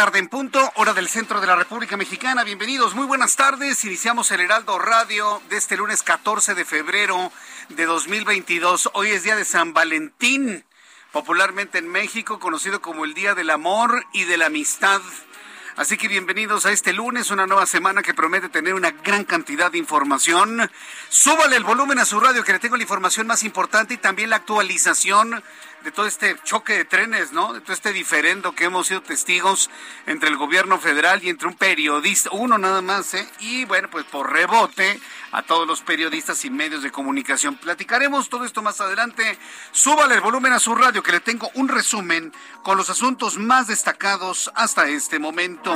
tarde en punto, hora del centro de la República Mexicana. Bienvenidos, muy buenas tardes. Iniciamos el Heraldo Radio de este lunes 14 de febrero de 2022. Hoy es día de San Valentín, popularmente en México conocido como el Día del Amor y de la Amistad. Así que bienvenidos a este lunes, una nueva semana que promete tener una gran cantidad de información. Súbale el volumen a su radio que le tengo la información más importante y también la actualización de todo este choque de trenes, ¿no? De todo este diferendo que hemos sido testigos entre el gobierno federal y entre un periodista, uno nada más, ¿eh? Y bueno, pues por rebote a todos los periodistas y medios de comunicación. Platicaremos todo esto más adelante. Súbale el volumen a su radio que le tengo un resumen con los asuntos más destacados hasta este momento.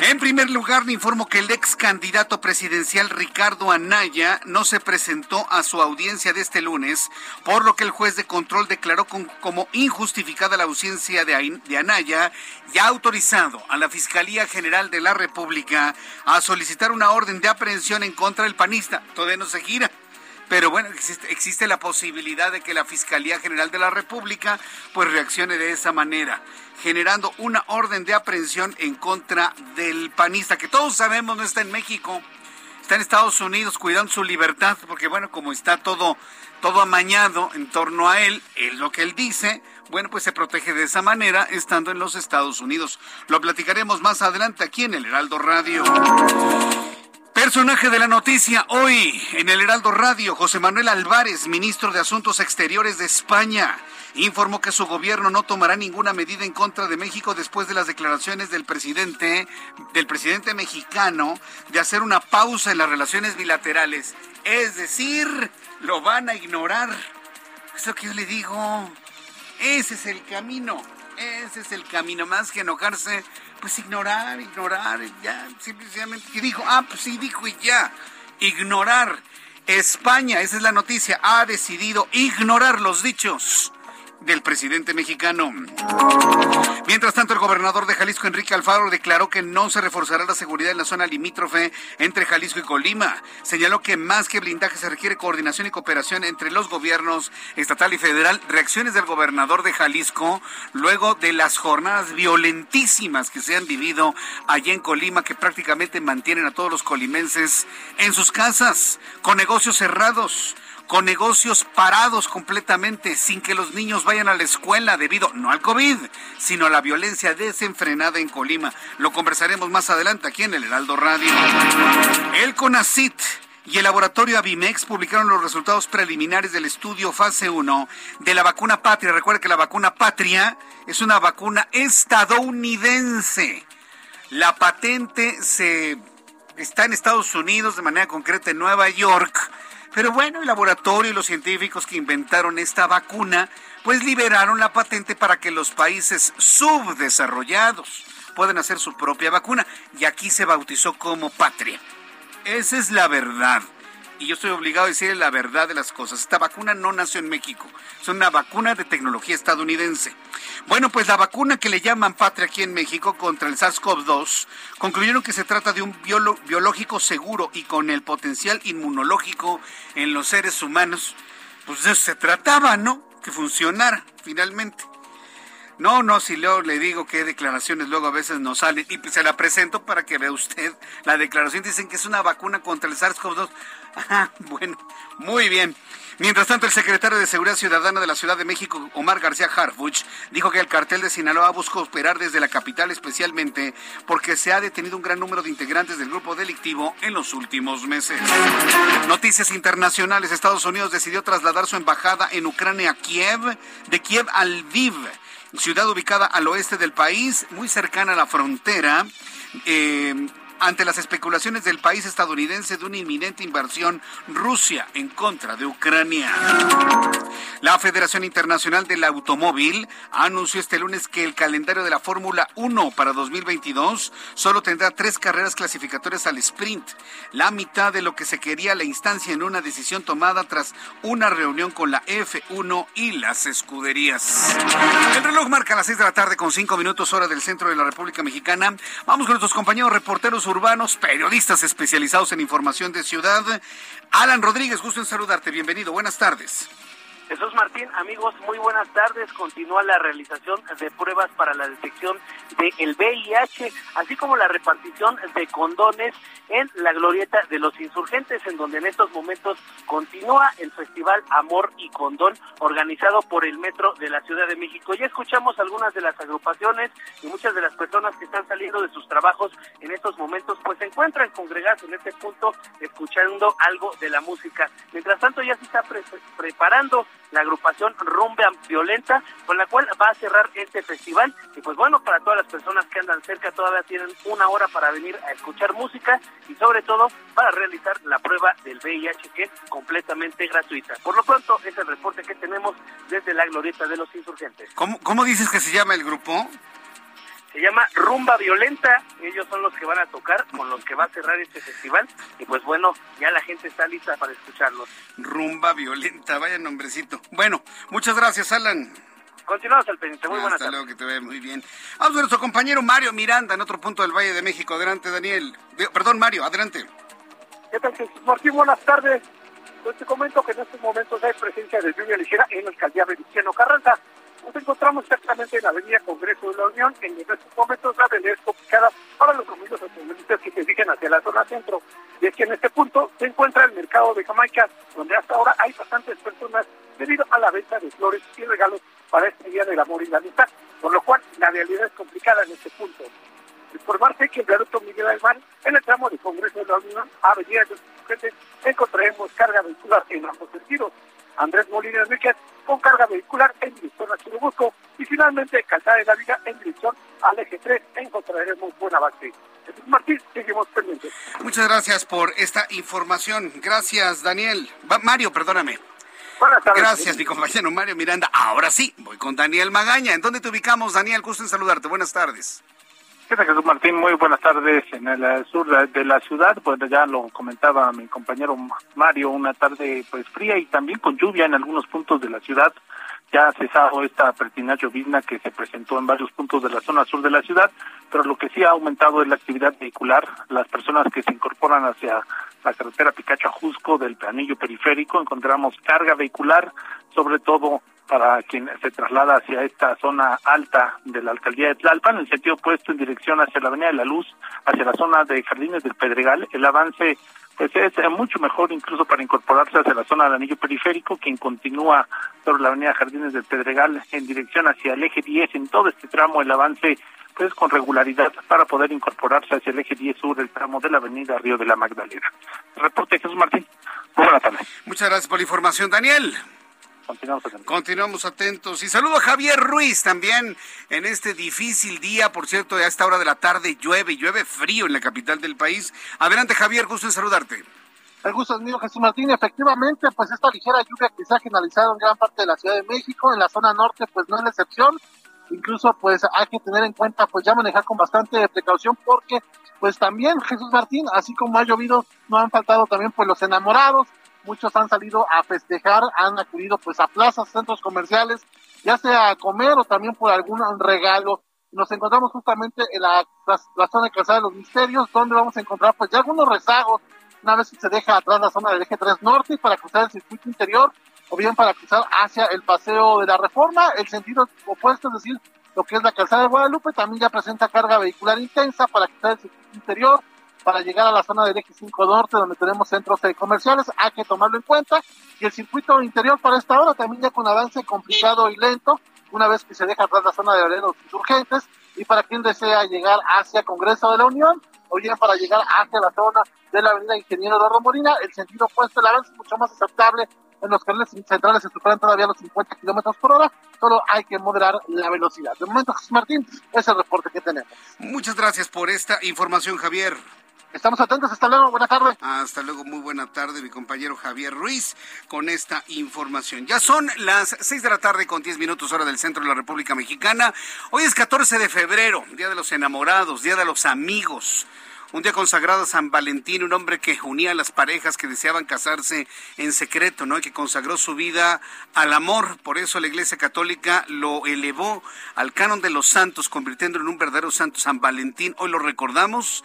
En primer lugar, le informo que el ex candidato presidencial Ricardo Anaya no se presentó a su audiencia de este lunes, por lo que el juez de control declaró como injustificada la ausencia de, de Anaya y ha autorizado a la Fiscalía General de la República a solicitar una orden de aprehensión en contra del panista. Todavía no se gira. Pero bueno, existe, la posibilidad de que la Fiscalía General de la República pues reaccione de esa manera generando una orden de aprehensión en contra del panista, que todos sabemos no está en México, está en Estados Unidos cuidando su libertad, porque bueno, como está todo, todo amañado en torno a él, es lo que él dice, bueno, pues se protege de esa manera estando en los Estados Unidos. Lo platicaremos más adelante aquí en el Heraldo Radio. Personaje de la noticia hoy en el Heraldo Radio, José Manuel Álvarez, ministro de Asuntos Exteriores de España informó que su gobierno no tomará ninguna medida en contra de México después de las declaraciones del presidente, del presidente mexicano, de hacer una pausa en las relaciones bilaterales. Es decir, lo van a ignorar. Eso que yo le digo. Ese es el camino. Ese es el camino. Más que enojarse, pues ignorar, ignorar, ya, simplemente. Y dijo, ah, pues sí, dijo y ya. Ignorar. España, esa es la noticia, ha decidido ignorar los dichos del presidente mexicano. Mientras tanto, el gobernador de Jalisco, Enrique Alfaro, declaró que no se reforzará la seguridad en la zona limítrofe entre Jalisco y Colima. Señaló que más que blindaje se requiere coordinación y cooperación entre los gobiernos estatal y federal. Reacciones del gobernador de Jalisco luego de las jornadas violentísimas que se han vivido allí en Colima, que prácticamente mantienen a todos los colimenses en sus casas, con negocios cerrados con negocios parados completamente, sin que los niños vayan a la escuela debido no al COVID, sino a la violencia desenfrenada en Colima. Lo conversaremos más adelante aquí en el Heraldo Radio. El CONACIT y el laboratorio Avimex publicaron los resultados preliminares del estudio fase 1 de la vacuna Patria. Recuerda que la vacuna Patria es una vacuna estadounidense. La patente se está en Estados Unidos, de manera concreta en Nueva York pero bueno, el laboratorio y los científicos que inventaron esta vacuna, pues liberaron la patente para que los países subdesarrollados puedan hacer su propia vacuna. Y aquí se bautizó como patria. Esa es la verdad y yo estoy obligado a decir la verdad de las cosas. Esta vacuna no nació en México, es una vacuna de tecnología estadounidense. Bueno, pues la vacuna que le llaman Patria aquí en México contra el SARS-CoV-2 concluyeron que se trata de un biológico seguro y con el potencial inmunológico en los seres humanos. Pues de eso se trataba, ¿no? Que funcionara finalmente. No, no, si luego le digo qué declaraciones luego a veces no salen y se la presento para que vea usted la declaración. Dicen que es una vacuna contra el SARS-CoV-2. Bueno, muy bien. Mientras tanto, el secretario de Seguridad Ciudadana de la Ciudad de México, Omar García Harfuch, dijo que el cartel de Sinaloa busca operar desde la capital especialmente porque se ha detenido un gran número de integrantes del grupo delictivo en los últimos meses. Noticias internacionales. Estados Unidos decidió trasladar su embajada en Ucrania a Kiev, de Kiev al Lviv ciudad ubicada al oeste del país, muy cercana a la frontera. Eh, ante las especulaciones del país estadounidense de una inminente inversión Rusia en contra de Ucrania. La Federación Internacional del Automóvil anunció este lunes que el calendario de la Fórmula 1 para 2022 solo tendrá tres carreras clasificatorias al sprint, la mitad de lo que se quería la instancia en una decisión tomada tras una reunión con la F1 y las escuderías. El reloj marca las 6 de la tarde con 5 minutos hora del centro de la República Mexicana. Vamos con nuestros compañeros reporteros urbanos, periodistas especializados en información de ciudad. Alan Rodríguez, gusto en saludarte. Bienvenido. Buenas tardes. Jesús Martín, amigos, muy buenas tardes. Continúa la realización de pruebas para la detección del VIH, así como la repartición de condones en la glorieta de los insurgentes, en donde en estos momentos continúa el Festival Amor y Condón, organizado por el Metro de la Ciudad de México. Ya escuchamos algunas de las agrupaciones y muchas de las personas que están saliendo de sus trabajos en estos momentos, pues se encuentran congregadas en este punto, escuchando algo de la música. Mientras tanto, ya se está preparando la agrupación Rumba Violenta, con la cual va a cerrar este festival. Y pues bueno, para todas las personas que andan cerca todavía tienen una hora para venir a escuchar música y sobre todo para realizar la prueba del VIH que es completamente gratuita. Por lo pronto, es el reporte que tenemos desde la glorieta de los insurgentes. ¿Cómo, cómo dices que se llama el grupo? Se llama Rumba Violenta. Ellos son los que van a tocar, con los que va a cerrar este festival. Y pues bueno, ya la gente está lista para escucharlos. Rumba Violenta, vaya nombrecito. Bueno, muchas gracias, Alan. Continuamos al pendiente. Muy buenas Hasta luego, que te vea muy bien. Vamos a nuestro compañero Mario Miranda en otro punto del Valle de México. Adelante, Daniel. Perdón, Mario, adelante. ¿Qué tal, Jesús Martín? Buenas tardes. Pues te comento que en estos momentos hay presencia de lluvia ligera en la alcaldía Venustiano Carranza. Nos encontramos exactamente en la avenida Congreso de la Unión, en estos momentos la avenida es complicada para los amigos automovilistas que se dirigen hacia la zona centro. Y es que en este punto se encuentra el mercado de Jamaica, donde hasta ahora hay bastantes personas debido a la venta de flores y regalos para este Día del Amor y la Amistad, por lo cual la realidad es complicada en este punto. Informarse que el viaducto Miguel Alemán, en el tramo de Congreso de la Unión, Avenida de los encontraremos carga vehicular en ambos sentidos. Andrés Molina Enríquez con carga vehicular en dirección a Churubusco y finalmente Calzada de la Viga en dirección al eje 3 encontraremos buen avance. Martín, seguimos pendientes. Muchas gracias por esta información. Gracias, Daniel. Mario, perdóname. Buenas tardes. Gracias, mi compañero Mario Miranda. Ahora sí, voy con Daniel Magaña. ¿En dónde te ubicamos, Daniel? Gusto en saludarte. Buenas tardes. ¿Qué tal, Jesús Martín? Muy buenas tardes. En el sur de la ciudad, pues ya lo comentaba mi compañero Mario, una tarde pues fría y también con lluvia en algunos puntos de la ciudad. Ya ha cesado esta pertinaz llovizna que se presentó en varios puntos de la zona sur de la ciudad, pero lo que sí ha aumentado es la actividad vehicular. Las personas que se incorporan hacia la carretera Picacho Jusco del anillo periférico encontramos carga vehicular, sobre todo para quien se traslada hacia esta zona alta de la alcaldía de Tlalpan, en el sentido opuesto en dirección hacia la Avenida de la Luz, hacia la zona de Jardines del Pedregal, el avance pues es mucho mejor incluso para incorporarse hacia la zona del anillo periférico, quien continúa por la avenida Jardines del Pedregal en dirección hacia el eje 10, en todo este tramo el avance pues con regularidad para poder incorporarse hacia el eje 10 sur, el tramo de la avenida Río de la Magdalena. Reporte Jesús Martín. buenas tardes. Muchas gracias por la información, Daniel. Continuamos atentos. Continuamos atentos. Y saludo a Javier Ruiz también en este difícil día. Por cierto, a esta hora de la tarde llueve, llueve frío en la capital del país. Adelante, Javier, gusto en saludarte. El gusto es mío, Jesús Martín. Efectivamente, pues esta ligera lluvia que se ha generalizado en gran parte de la Ciudad de México, en la zona norte, pues no es la excepción. Incluso, pues hay que tener en cuenta, pues ya manejar con bastante precaución, porque, pues también, Jesús Martín, así como ha llovido, no han faltado también, pues los enamorados, muchos han salido a festejar, han acudido pues a plazas, centros comerciales, ya sea a comer o también por algún regalo. Nos encontramos justamente en la, zona de Calzada de los Misterios, donde vamos a encontrar pues ya algunos rezagos, una vez que se deja atrás la zona del eje 3 norte para cruzar el circuito interior, o bien para cruzar hacia el paseo de la reforma, el sentido opuesto, es decir, lo que es la calzada de Guadalupe, también ya presenta carga vehicular intensa para quitar el circuito interior, para llegar a la zona del eje 5 norte, donde tenemos centros comerciales, hay que tomarlo en cuenta. Y el circuito interior para esta hora también ya con avance complicado y lento, una vez que se deja atrás la zona de los insurgentes, y para quien desea llegar hacia Congreso de la Unión, o bien para llegar hacia la zona de la avenida Ingeniero de Romolina, el sentido opuesto, el avance es mucho más aceptable en los canales centrales se superan todavía los 50 kilómetros por hora, solo hay que moderar la velocidad. De momento, José Martín, es el reporte que tenemos. Muchas gracias por esta información, Javier. Estamos atentos, hasta luego, buena tarde. Hasta luego, muy buena tarde, mi compañero Javier Ruiz, con esta información. Ya son las 6 de la tarde con 10 minutos hora del centro de la República Mexicana. Hoy es 14 de febrero, Día de los Enamorados, Día de los Amigos. Un día consagrado a San Valentín, un hombre que unía a las parejas que deseaban casarse en secreto, ¿no? Y que consagró su vida al amor. Por eso la Iglesia Católica lo elevó al canon de los santos, convirtiéndolo en un verdadero santo San Valentín. Hoy lo recordamos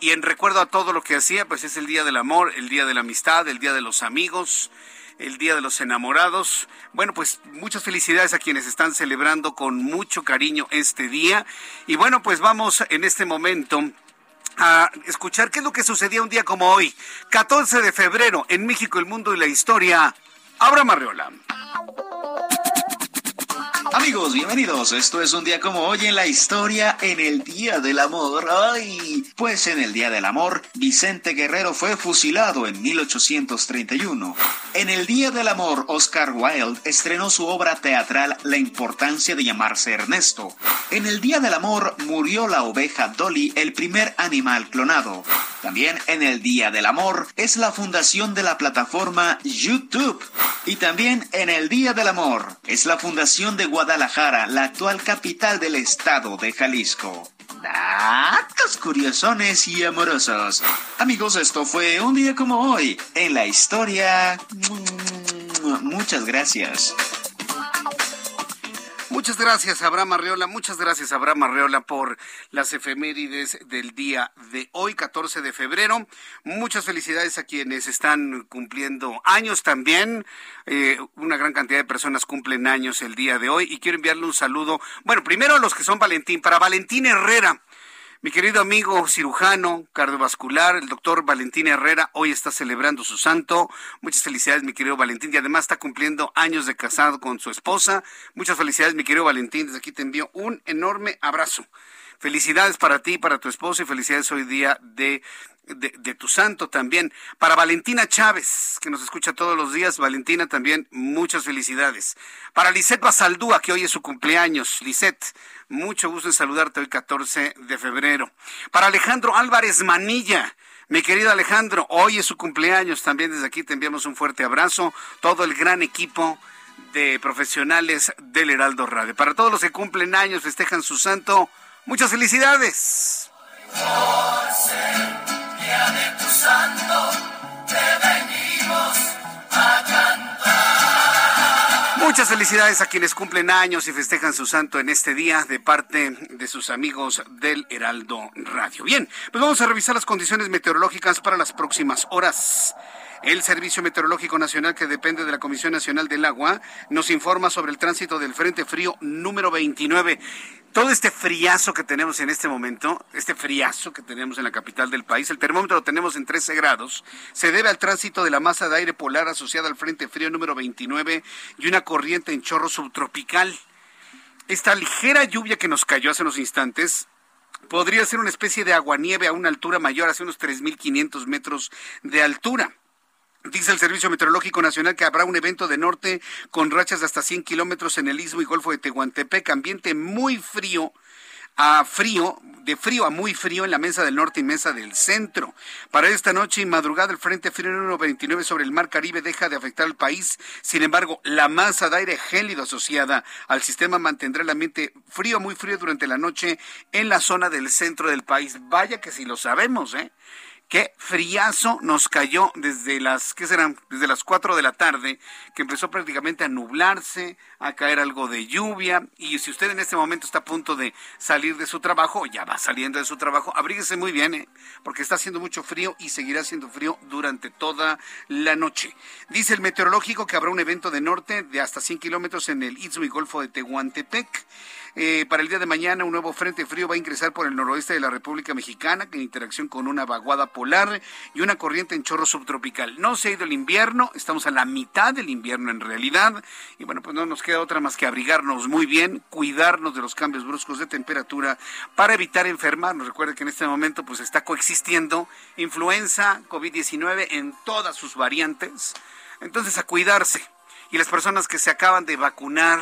y en recuerdo a todo lo que hacía, pues es el día del amor, el día de la amistad, el día de los amigos, el día de los enamorados. Bueno, pues muchas felicidades a quienes están celebrando con mucho cariño este día. Y bueno, pues vamos en este momento a escuchar qué es lo que sucedía un día como hoy, 14 de febrero, en México, el mundo y la historia. Abra Marriola. Amigos, bienvenidos. Esto es un día como hoy en la historia, en el Día del Amor. Ay, pues en el Día del Amor, Vicente Guerrero fue fusilado en 1831. En el Día del Amor, Oscar Wilde estrenó su obra teatral La importancia de llamarse Ernesto. En el Día del Amor murió la oveja Dolly, el primer animal clonado. También en el Día del Amor es la fundación de la plataforma YouTube. Y también en el Día del Amor es la fundación de Guadalajara, la actual capital del estado de Jalisco. Datos curiosones y amorosos. Amigos, esto fue un día como hoy en la historia. Muchas gracias. Muchas gracias, Abraham Arreola. Muchas gracias, Abraham Arreola, por las efemérides del día de hoy, 14 de febrero. Muchas felicidades a quienes están cumpliendo años también. Eh, una gran cantidad de personas cumplen años el día de hoy y quiero enviarle un saludo. Bueno, primero a los que son Valentín. Para Valentín Herrera. Mi querido amigo cirujano cardiovascular, el doctor Valentín Herrera, hoy está celebrando su santo. Muchas felicidades, mi querido Valentín, y además está cumpliendo años de casado con su esposa. Muchas felicidades, mi querido Valentín. Desde aquí te envío un enorme abrazo. Felicidades para ti, para tu esposo y felicidades hoy día de, de, tu santo también. Para Valentina Chávez, que nos escucha todos los días, Valentina también, muchas felicidades. Para Lisette Basaldúa, que hoy es su cumpleaños. Lisette, mucho gusto en saludarte hoy 14 de febrero. Para Alejandro Álvarez Manilla. Mi querido Alejandro, hoy es su cumpleaños. También desde aquí te enviamos un fuerte abrazo. Todo el gran equipo de profesionales del Heraldo Radio. Para todos los que cumplen años, festejan su santo, muchas felicidades. Muchas felicidades a quienes cumplen años y festejan su santo en este día de parte de sus amigos del Heraldo Radio. Bien, pues vamos a revisar las condiciones meteorológicas para las próximas horas. El Servicio Meteorológico Nacional, que depende de la Comisión Nacional del Agua, nos informa sobre el tránsito del Frente Frío número 29 todo este friazo que tenemos en este momento, este friazo que tenemos en la capital del país, el termómetro lo tenemos en 13 grados, se debe al tránsito de la masa de aire polar asociada al Frente Frío número 29 y una corriente en chorro subtropical. Esta ligera lluvia que nos cayó hace unos instantes podría ser una especie de aguanieve a una altura mayor, hace unos 3.500 metros de altura. Dice el Servicio Meteorológico Nacional que habrá un evento de norte con rachas de hasta 100 kilómetros en el Istmo y Golfo de Tehuantepec, ambiente muy frío a frío, de frío a muy frío en la mesa del norte y mesa del centro. Para esta noche y madrugada el Frente Frío número 29 sobre el Mar Caribe deja de afectar al país. Sin embargo, la masa de aire gélido asociada al sistema mantendrá el ambiente frío, muy frío durante la noche en la zona del centro del país. Vaya que si lo sabemos, ¿eh? Qué friazo nos cayó desde las, ¿qué serán? Desde las 4 de la tarde, que empezó prácticamente a nublarse, a caer algo de lluvia. Y si usted en este momento está a punto de salir de su trabajo, ya va saliendo de su trabajo, abríguese muy bien, ¿eh? porque está haciendo mucho frío y seguirá haciendo frío durante toda la noche. Dice el meteorológico que habrá un evento de norte de hasta 100 kilómetros en el Istmo y Golfo de Tehuantepec. Eh, para el día de mañana, un nuevo frente frío va a ingresar por el noroeste de la República Mexicana, en interacción con una vaguada polar y una corriente en chorro subtropical. No se ha ido el invierno, estamos a la mitad del invierno en realidad, y bueno, pues no nos queda otra más que abrigarnos muy bien, cuidarnos de los cambios bruscos de temperatura para evitar enfermarnos. Recuerde que en este momento pues está coexistiendo influenza, COVID-19 en todas sus variantes. Entonces a cuidarse. Y las personas que se acaban de vacunar,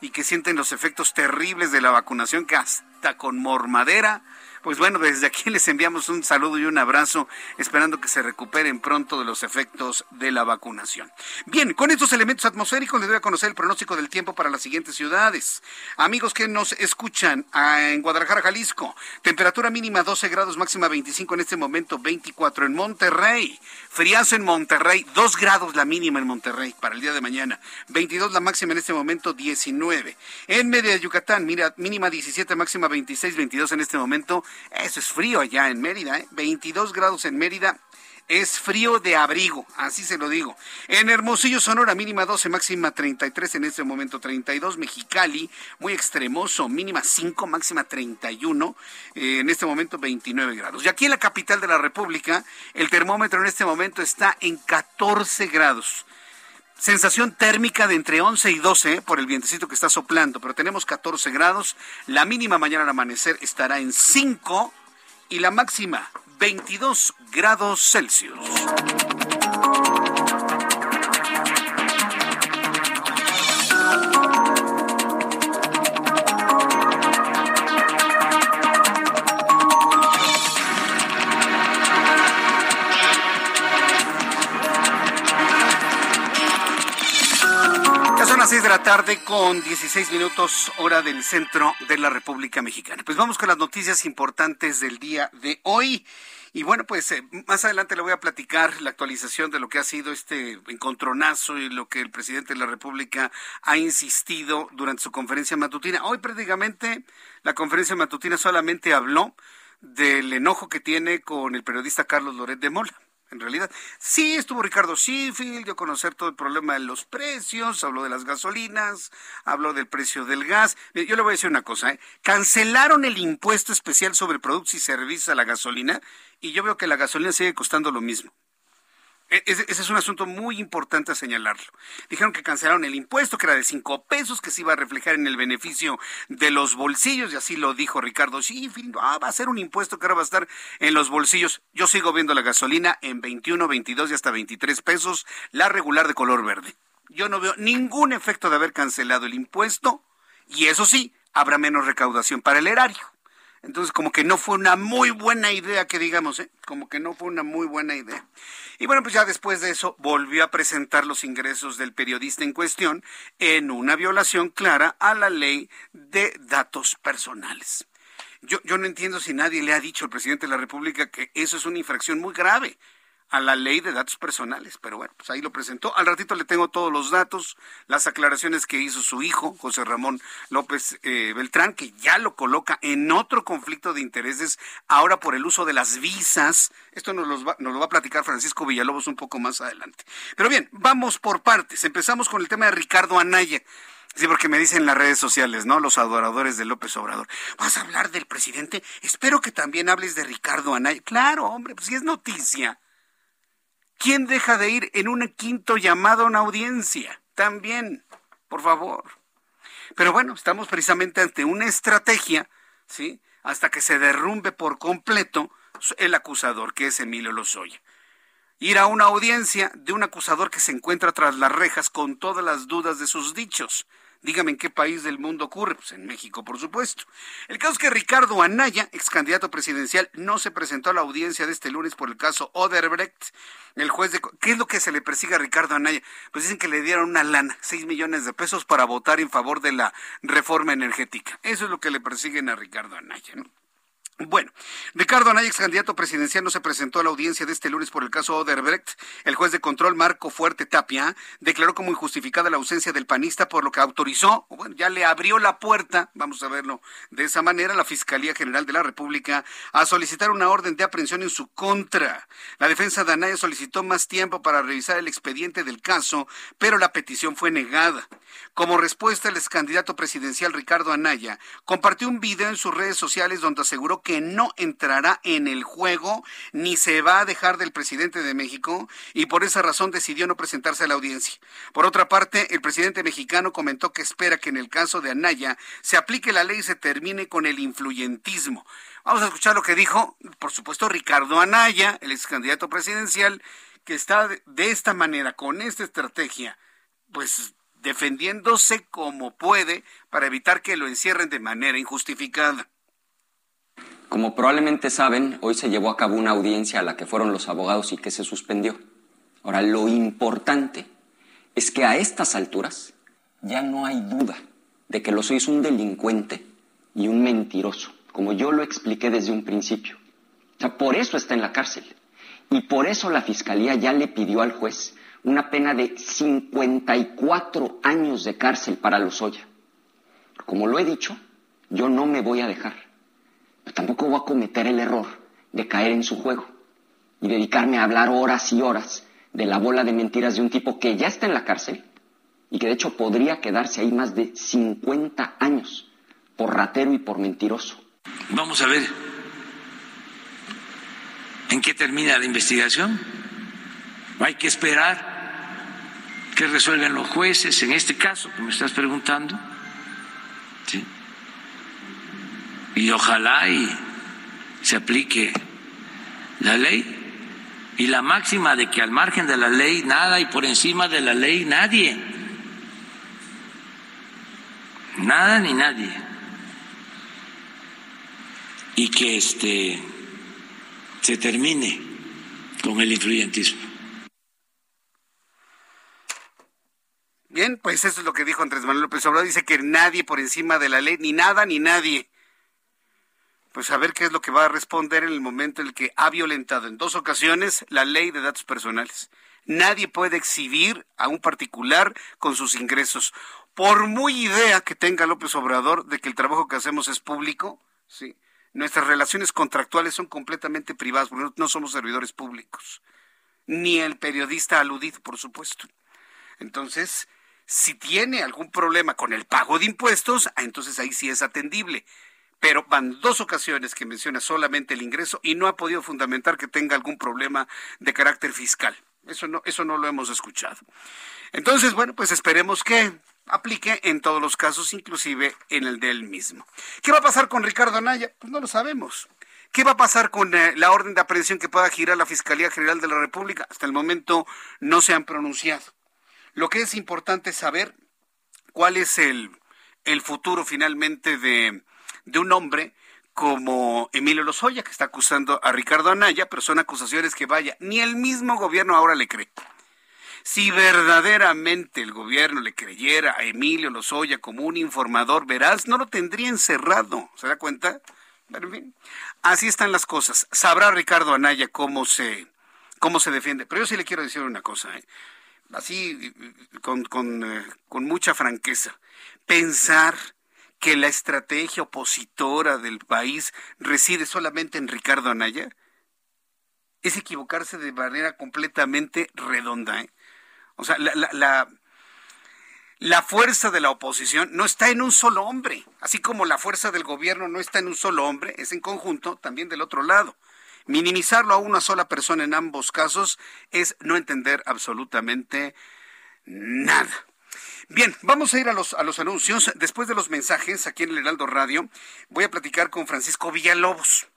y que sienten los efectos terribles de la vacunación, que hasta con mormadera pues bueno, desde aquí les enviamos un saludo y un abrazo, esperando que se recuperen pronto de los efectos de la vacunación. Bien, con estos elementos atmosféricos les doy a conocer el pronóstico del tiempo para las siguientes ciudades. Amigos que nos escuchan ah, en Guadalajara, Jalisco, temperatura mínima 12 grados, máxima 25 en este momento, 24 en Monterrey, friazo en Monterrey, 2 grados la mínima en Monterrey para el día de mañana, 22 la máxima en este momento, 19. En media de Yucatán, mira, mínima 17, máxima 26, 22 en este momento, eso es frío allá en Mérida, ¿eh? 22 grados en Mérida. Es frío de abrigo, así se lo digo. En Hermosillo, Sonora, mínima 12, máxima 33, en este momento 32. Mexicali, muy extremoso, mínima 5, máxima 31, eh, en este momento 29 grados. Y aquí en la capital de la República, el termómetro en este momento está en 14 grados. Sensación térmica de entre 11 y 12 ¿eh? por el vientecito que está soplando, pero tenemos 14 grados. La mínima mañana al amanecer estará en 5 y la máxima 22 grados Celsius. De la tarde con 16 minutos hora del centro de la República Mexicana. Pues vamos con las noticias importantes del día de hoy. Y bueno, pues eh, más adelante le voy a platicar la actualización de lo que ha sido este encontronazo y lo que el presidente de la República ha insistido durante su conferencia matutina. Hoy prácticamente la conferencia matutina solamente habló del enojo que tiene con el periodista Carlos Loret de Mola en realidad. Sí, estuvo Ricardo Sheffield, dio a conocer todo el problema de los precios, habló de las gasolinas, habló del precio del gas. Yo le voy a decir una cosa, ¿eh? cancelaron el impuesto especial sobre productos y servicios a la gasolina y yo veo que la gasolina sigue costando lo mismo. E, ese, es un asunto muy importante a señalarlo. Dijeron que cancelaron el impuesto, que era de cinco pesos, que se iba a reflejar en el beneficio de los bolsillos, y así lo dijo Ricardo Sí, ah, va a ser un impuesto que ahora va a estar en los bolsillos. Yo sigo viendo la gasolina en 21, 22 y hasta 23 pesos, la regular de color verde. Yo no veo ningún efecto de haber cancelado el impuesto, y eso sí, habrá menos recaudación para el erario. Entonces, como que no fue una muy buena idea, que digamos, ¿eh? como que no fue una muy buena idea. Y bueno, pues ya después de eso volvió a presentar los ingresos del periodista en cuestión en una violación clara a la ley de datos personales. Yo, yo no entiendo si nadie le ha dicho al presidente de la República que eso es una infracción muy grave a la ley de datos personales. Pero bueno, pues ahí lo presentó. Al ratito le tengo todos los datos, las aclaraciones que hizo su hijo, José Ramón López eh, Beltrán, que ya lo coloca en otro conflicto de intereses ahora por el uso de las visas. Esto nos, nos lo va a platicar Francisco Villalobos un poco más adelante. Pero bien, vamos por partes. Empezamos con el tema de Ricardo Anaya. Sí, porque me dicen en las redes sociales, ¿no? Los adoradores de López Obrador. ¿Vas a hablar del presidente? Espero que también hables de Ricardo Anaya. Claro, hombre, pues si es noticia. ¿Quién deja de ir en un quinto llamado a una audiencia? También, por favor. Pero bueno, estamos precisamente ante una estrategia, ¿sí? Hasta que se derrumbe por completo el acusador, que es Emilio Lozoya. Ir a una audiencia de un acusador que se encuentra tras las rejas con todas las dudas de sus dichos. Dígame en qué país del mundo ocurre. Pues en México, por supuesto. El caso es que Ricardo Anaya, ex candidato presidencial, no se presentó a la audiencia de este lunes por el caso Oderbrecht. El juez de... ¿Qué es lo que se le persigue a Ricardo Anaya? Pues dicen que le dieron una lana, 6 millones de pesos para votar en favor de la reforma energética. Eso es lo que le persiguen a Ricardo Anaya, ¿no? Bueno, Ricardo Anaya, ex candidato presidencial, no se presentó a la audiencia de este lunes por el caso Oderbrecht. El juez de control, Marco Fuerte Tapia, declaró como injustificada la ausencia del panista, por lo que autorizó, bueno, ya le abrió la puerta, vamos a verlo de esa manera, la Fiscalía General de la República a solicitar una orden de aprehensión en su contra. La defensa de Anaya solicitó más tiempo para revisar el expediente del caso, pero la petición fue negada. Como respuesta, el ex candidato presidencial Ricardo Anaya compartió un video en sus redes sociales donde aseguró que no entrará en el juego ni se va a dejar del presidente de México y por esa razón decidió no presentarse a la audiencia. Por otra parte, el presidente mexicano comentó que espera que en el caso de Anaya se aplique la ley y se termine con el influyentismo. Vamos a escuchar lo que dijo, por supuesto, Ricardo Anaya, el ex candidato presidencial, que está de esta manera, con esta estrategia, pues defendiéndose como puede para evitar que lo encierren de manera injustificada. Como probablemente saben, hoy se llevó a cabo una audiencia a la que fueron los abogados y que se suspendió. Ahora, lo importante es que a estas alturas ya no hay duda de que Lozoya es un delincuente y un mentiroso, como yo lo expliqué desde un principio. O sea, por eso está en la cárcel. Y por eso la fiscalía ya le pidió al juez una pena de 54 años de cárcel para Lozoya. Como lo he dicho, yo no me voy a dejar tampoco voy a cometer el error de caer en su juego y dedicarme a hablar horas y horas de la bola de mentiras de un tipo que ya está en la cárcel y que de hecho podría quedarse ahí más de 50 años por ratero y por mentiroso. Vamos a ver en qué termina la investigación. Hay que esperar que resuelvan los jueces en este caso que me estás preguntando. ¿Sí? Y ojalá y se aplique la ley y la máxima de que al margen de la ley nada y por encima de la ley nadie. Nada ni nadie. Y que este se termine con el influyentismo. Bien, pues eso es lo que dijo Andrés Manuel López Obrador. Dice que nadie por encima de la ley, ni nada ni nadie pues a ver qué es lo que va a responder en el momento en el que ha violentado en dos ocasiones la ley de datos personales. Nadie puede exhibir a un particular con sus ingresos. Por muy idea que tenga López Obrador de que el trabajo que hacemos es público, sí, nuestras relaciones contractuales son completamente privadas, porque no somos servidores públicos. Ni el periodista aludido, por supuesto. Entonces, si tiene algún problema con el pago de impuestos, ah, entonces ahí sí es atendible pero van dos ocasiones que menciona solamente el ingreso y no ha podido fundamentar que tenga algún problema de carácter fiscal. Eso no, eso no lo hemos escuchado. Entonces, bueno, pues esperemos que aplique en todos los casos, inclusive en el del mismo. ¿Qué va a pasar con Ricardo Anaya? Pues no lo sabemos. ¿Qué va a pasar con eh, la orden de aprehensión que pueda girar la Fiscalía General de la República? Hasta el momento no se han pronunciado. Lo que es importante saber cuál es el, el futuro finalmente de, de un hombre como Emilio Lozoya, que está acusando a Ricardo Anaya, pero son acusaciones que vaya, ni el mismo gobierno ahora le cree. Si verdaderamente el gobierno le creyera a Emilio Lozoya como un informador veraz, no lo tendría encerrado. ¿Se da cuenta? Pero en así están las cosas. Sabrá Ricardo Anaya cómo se, cómo se defiende. Pero yo sí le quiero decir una cosa, ¿eh? así con, con, eh, con mucha franqueza. Pensar que la estrategia opositora del país reside solamente en Ricardo Anaya? Es equivocarse de manera completamente redonda. ¿eh? O sea, la, la, la, fuerza de la oposición no está en un solo hombre, así como la fuerza del gobierno no está en un solo hombre, es en conjunto también del otro lado. Minimizarlo a una sola persona en ambos casos es no entender absolutamente nada. Bien, vamos a ir a los, anuncios. Después de los mensajes aquí en el Heraldo Radio, voy a platicar con Francisco Villalobos.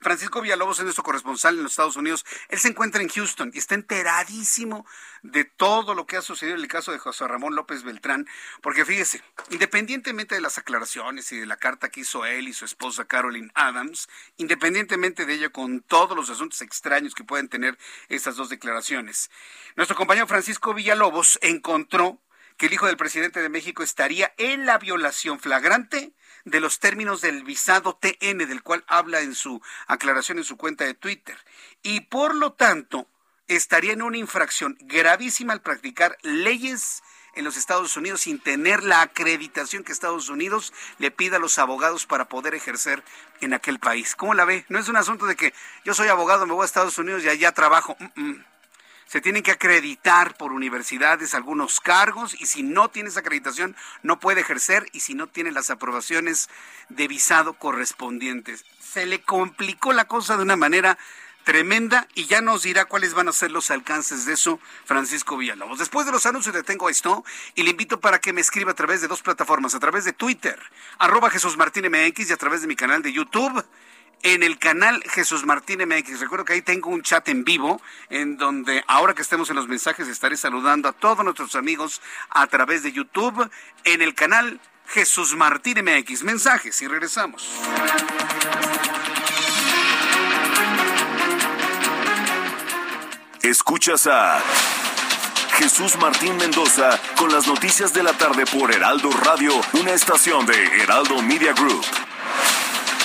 Francisco Villalobos es nuestro corresponsal en los Estados Unidos. Él se encuentra en Houston y está enteradísimo de todo lo que ha sucedido en el caso de José Ramón López Beltrán, porque fíjese, independientemente de las aclaraciones y de la carta que hizo él y su esposa Carolyn Adams, independientemente de ello, con todos los asuntos extraños que pueden tener estas dos declaraciones, nuestro compañero Francisco Villalobos encontró que el hijo del presidente de México estaría en la violación flagrante de los términos del visado TN, del cual habla en su aclaración en su cuenta de Twitter. Y por lo tanto, estaría en una infracción gravísima al practicar leyes en los Estados Unidos sin tener la acreditación que Estados Unidos le pida a los abogados para poder ejercer en aquel país. ¿Cómo la ve? No es un asunto de que yo soy abogado, me voy a Estados Unidos y allá trabajo. Se tienen que acreditar por universidades algunos cargos y si no tiene esa acreditación no puede ejercer y si no tiene las aprobaciones de visado correspondientes. Se le complicó la cosa de una manera tremenda y ya nos dirá cuáles van a ser los alcances de eso Francisco Villalobos. Después de los anuncios detengo esto y le invito para que me escriba a través de dos plataformas, a través de Twitter, arroba Jesús Martín MX y a través de mi canal de YouTube. En el canal Jesús Martín MX. Recuerdo que ahí tengo un chat en vivo en donde ahora que estemos en los mensajes estaré saludando a todos nuestros amigos a través de YouTube en el canal Jesús Martín MX. Mensajes y regresamos. Escuchas a Jesús Martín Mendoza con las noticias de la tarde por Heraldo Radio, una estación de Heraldo Media Group.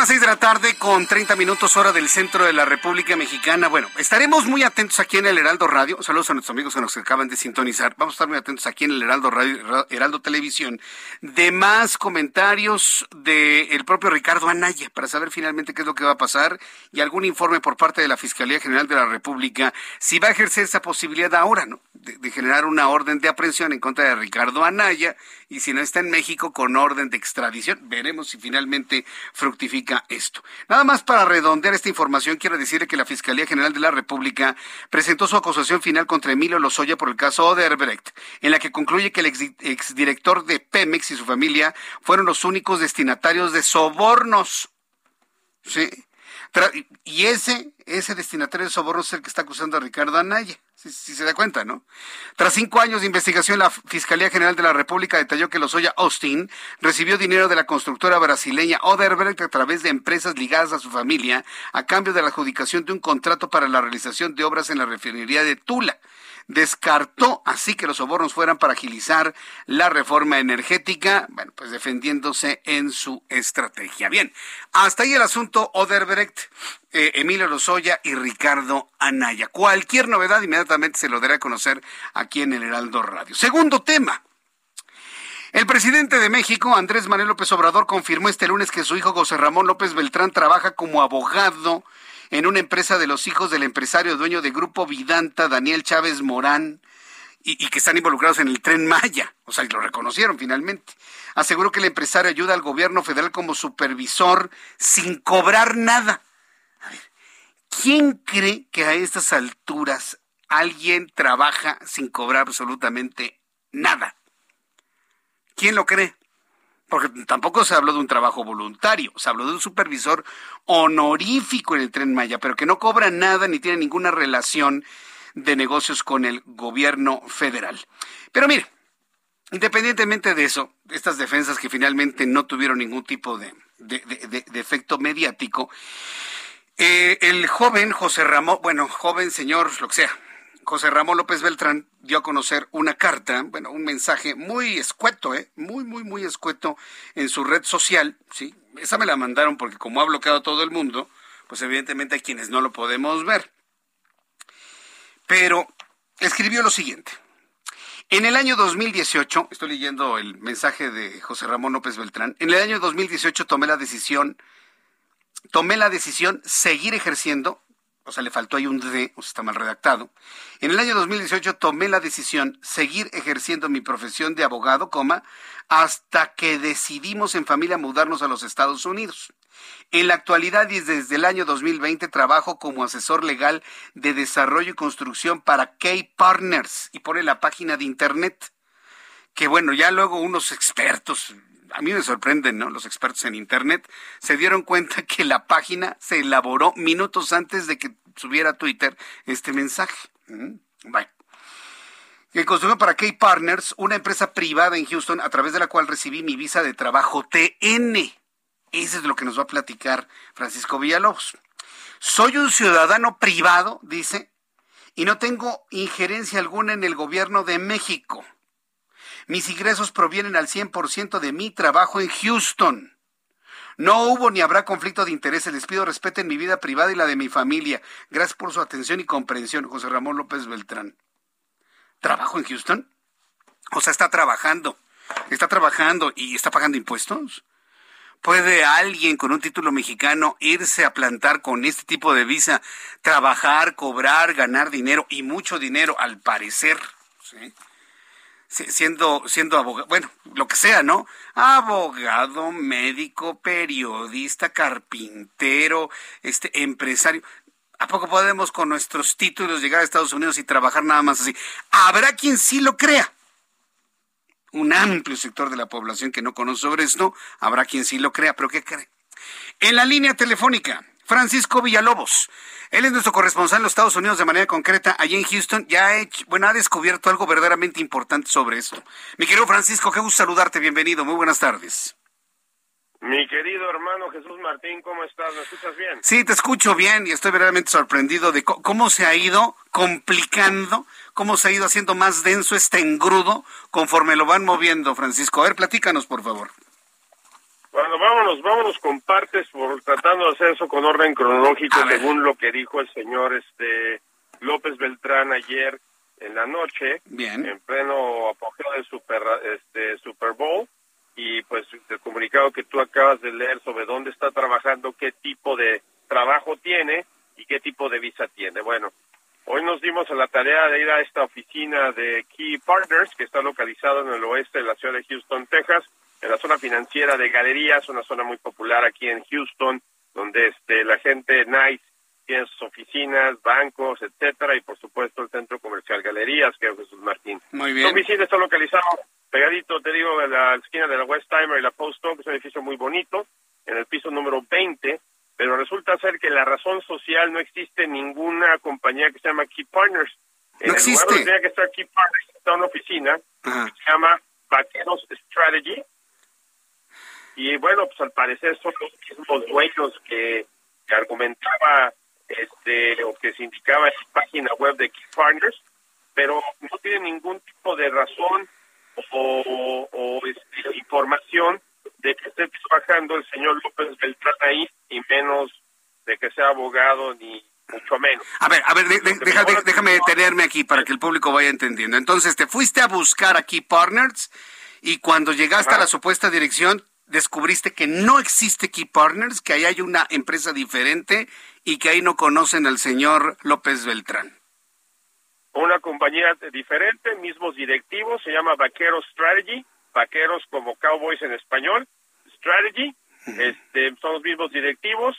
Las seis de la tarde con 30 minutos hora del centro de la República Mexicana. Bueno, estaremos muy atentos aquí en el Heraldo Radio. Saludos a nuestros amigos que nos acaban de sintonizar. Vamos a estar muy atentos aquí en el Heraldo Radio, Heraldo Televisión, de más comentarios del propio Ricardo Anaya para saber finalmente qué es lo que va a pasar y algún informe por parte de la Fiscalía General de la República si va a ejercer esa posibilidad ahora, ¿no? De, de generar una orden de aprehensión en contra de Ricardo Anaya y si no está en México con orden de extradición. Veremos si finalmente fructifica esto. Nada más para redondear esta información, quiero decirle que la Fiscalía General de la República presentó su acusación final contra Emilio Lozoya por el caso Oderbrecht, en la que concluye que el exdirector de Pemex y su familia fueron los únicos destinatarios de sobornos. Sí. Y ese, ese destinatario de sobornos es el que está acusando a Ricardo Anaya. Si, se da cuenta, ¿no? Tras cinco años de investigación, la Fiscalía General de la República detalló que Lozoya Austin recibió dinero de la constructora brasileña Oderbrecht a través de empresas ligadas a su familia a cambio de la adjudicación de un contrato para la realización de obras en la refinería de Tula descartó así que los sobornos fueran para agilizar la reforma energética, bueno, pues defendiéndose en su estrategia. Bien, hasta ahí el asunto Oderbrecht, eh, Emilio Lozoya y Ricardo Anaya. Cualquier novedad inmediatamente se lo daré a conocer aquí en el Heraldo Radio. Segundo tema. El presidente de México, Andrés Manuel López Obrador, confirmó este lunes que su hijo José Ramón López Beltrán trabaja como abogado en una empresa de los hijos del empresario dueño de Grupo Vidanta, Daniel Chávez Morán, y, que están involucrados en el tren Maya. O sea, lo reconocieron finalmente. Aseguró que el empresario ayuda al gobierno federal como supervisor sin cobrar nada. A ver, ¿quién cree que a estas alturas alguien trabaja sin cobrar absolutamente nada? ¿Quién lo cree? Porque tampoco se habló de un trabajo voluntario, se habló de un supervisor honorífico en el tren Maya, pero que no cobra nada ni tiene ninguna relación de negocios con el gobierno federal. Pero mire, independientemente de eso, estas defensas que finalmente no tuvieron ningún tipo de, efecto mediático, eh, el joven José Ramón, bueno, joven señor, lo que sea, José Ramón López Beltrán dio a conocer una carta, bueno, un mensaje muy escueto, ¿eh? muy, muy, muy escueto en su red social, ¿sí? Esa me la mandaron porque como ha bloqueado a todo el mundo, pues evidentemente hay quienes no lo podemos ver. Pero escribió lo siguiente. En el año 2018, estoy leyendo el mensaje de José Ramón López Beltrán, en el año 2018 tomé la decisión, tomé la decisión seguir ejerciendo o sea, le faltó ahí un D, o sea, está mal redactado. En el año 2018 tomé la decisión seguir ejerciendo mi profesión de abogado, coma, hasta que decidimos en familia mudarnos a los Estados Unidos. En la actualidad y desde el año 2020 trabajo como asesor legal de desarrollo y construcción para K Partners y pone la página de internet que bueno, ya luego unos expertos a mí me sorprenden, ¿no? Los expertos en Internet se dieron cuenta que la página se elaboró minutos antes de que subiera a Twitter este mensaje. Bye. Que construyó para Key Partners, una empresa privada en Houston, a través de la cual recibí mi visa de trabajo TN. Eso es lo que nos va a platicar Francisco Villalobos. Soy un ciudadano privado, dice, y no tengo injerencia alguna en el gobierno de México. Mis ingresos provienen al 100% de mi trabajo en Houston. No hubo ni habrá conflicto de intereses. Les pido respeto en mi vida privada y la de mi familia. Gracias por su atención y comprensión, José Ramón López Beltrán. ¿Trabajo en Houston? O sea, está trabajando. Está trabajando y está pagando impuestos. ¿Puede alguien con un título mexicano irse a plantar con este tipo de visa, trabajar, cobrar, ganar dinero y mucho dinero, al parecer? ¿sí? Siendo, siendo abogado, bueno, lo que sea, ¿no? Abogado, médico, periodista, carpintero, este, empresario. ¿A poco podemos con nuestros títulos llegar a Estados Unidos y trabajar nada más así? Habrá quien sí lo crea. Un amplio sector de la población que no conoce sobre esto, habrá quien sí lo crea, pero ¿qué cree? En la línea telefónica, Francisco Villalobos. Él es nuestro corresponsal en los Estados Unidos de manera concreta, allí en Houston. Ya ha, hecho, bueno, ha descubierto algo verdaderamente importante sobre esto. Mi querido Francisco, qué gusto saludarte. Bienvenido. Muy buenas tardes. Mi querido hermano Jesús Martín, ¿cómo estás? ¿Me escuchas bien? Sí, te escucho bien y estoy verdaderamente sorprendido de cómo se ha ido complicando, cómo se ha ido haciendo más denso este engrudo conforme lo van moviendo, Francisco. A ver, platícanos, por favor. Bueno, vámonos, vámonos con partes por tratando de hacer eso con orden cronológico según lo que dijo el señor este López Beltrán ayer en la noche, Bien. en pleno apogeo del Super este Super Bowl y pues el comunicado que tú acabas de leer sobre dónde está trabajando, qué tipo de trabajo tiene y qué tipo de visa tiene. Bueno, hoy nos dimos a la tarea de ir a esta oficina de Key Partners que está localizada en el oeste de la ciudad de Houston, Texas en la zona financiera de Galerías, una zona muy popular aquí en Houston, donde este la gente nice tiene sus oficinas, bancos, etcétera, y por supuesto el centro comercial Galerías, que es Jesús Martín. Muy bien. La oficina está localizado pegadito, te digo, en la esquina de la West Timer y la Post que es un edificio muy bonito, en el piso número 20, pero resulta ser que la razón social no existe ninguna compañía que se llama Key Partners. En no el existe. lugar donde tenía que estar Key Partners está una oficina Ajá. que se llama Vaqueros Strategy, y bueno, pues al parecer son los mismos dueños que, que argumentaba este o que se indicaba en la página web de Key Partners, pero no tiene ningún tipo de razón o, o este, información de que esté trabajando el señor López Beltrán ahí, y menos de que sea abogado ni mucho menos. A ver, a ver, de, de, deja, de, déjame detenerme aquí para que el público vaya entendiendo. Entonces, te fuiste a buscar a Key Partners y cuando llegaste Ajá. a la supuesta dirección, descubriste que no existe Key Partners, que ahí hay una empresa diferente y que ahí no conocen al señor López Beltrán. Una compañía diferente, mismos directivos, se llama Vaqueros Strategy, vaqueros como cowboys en español, Strategy, este, son los mismos directivos.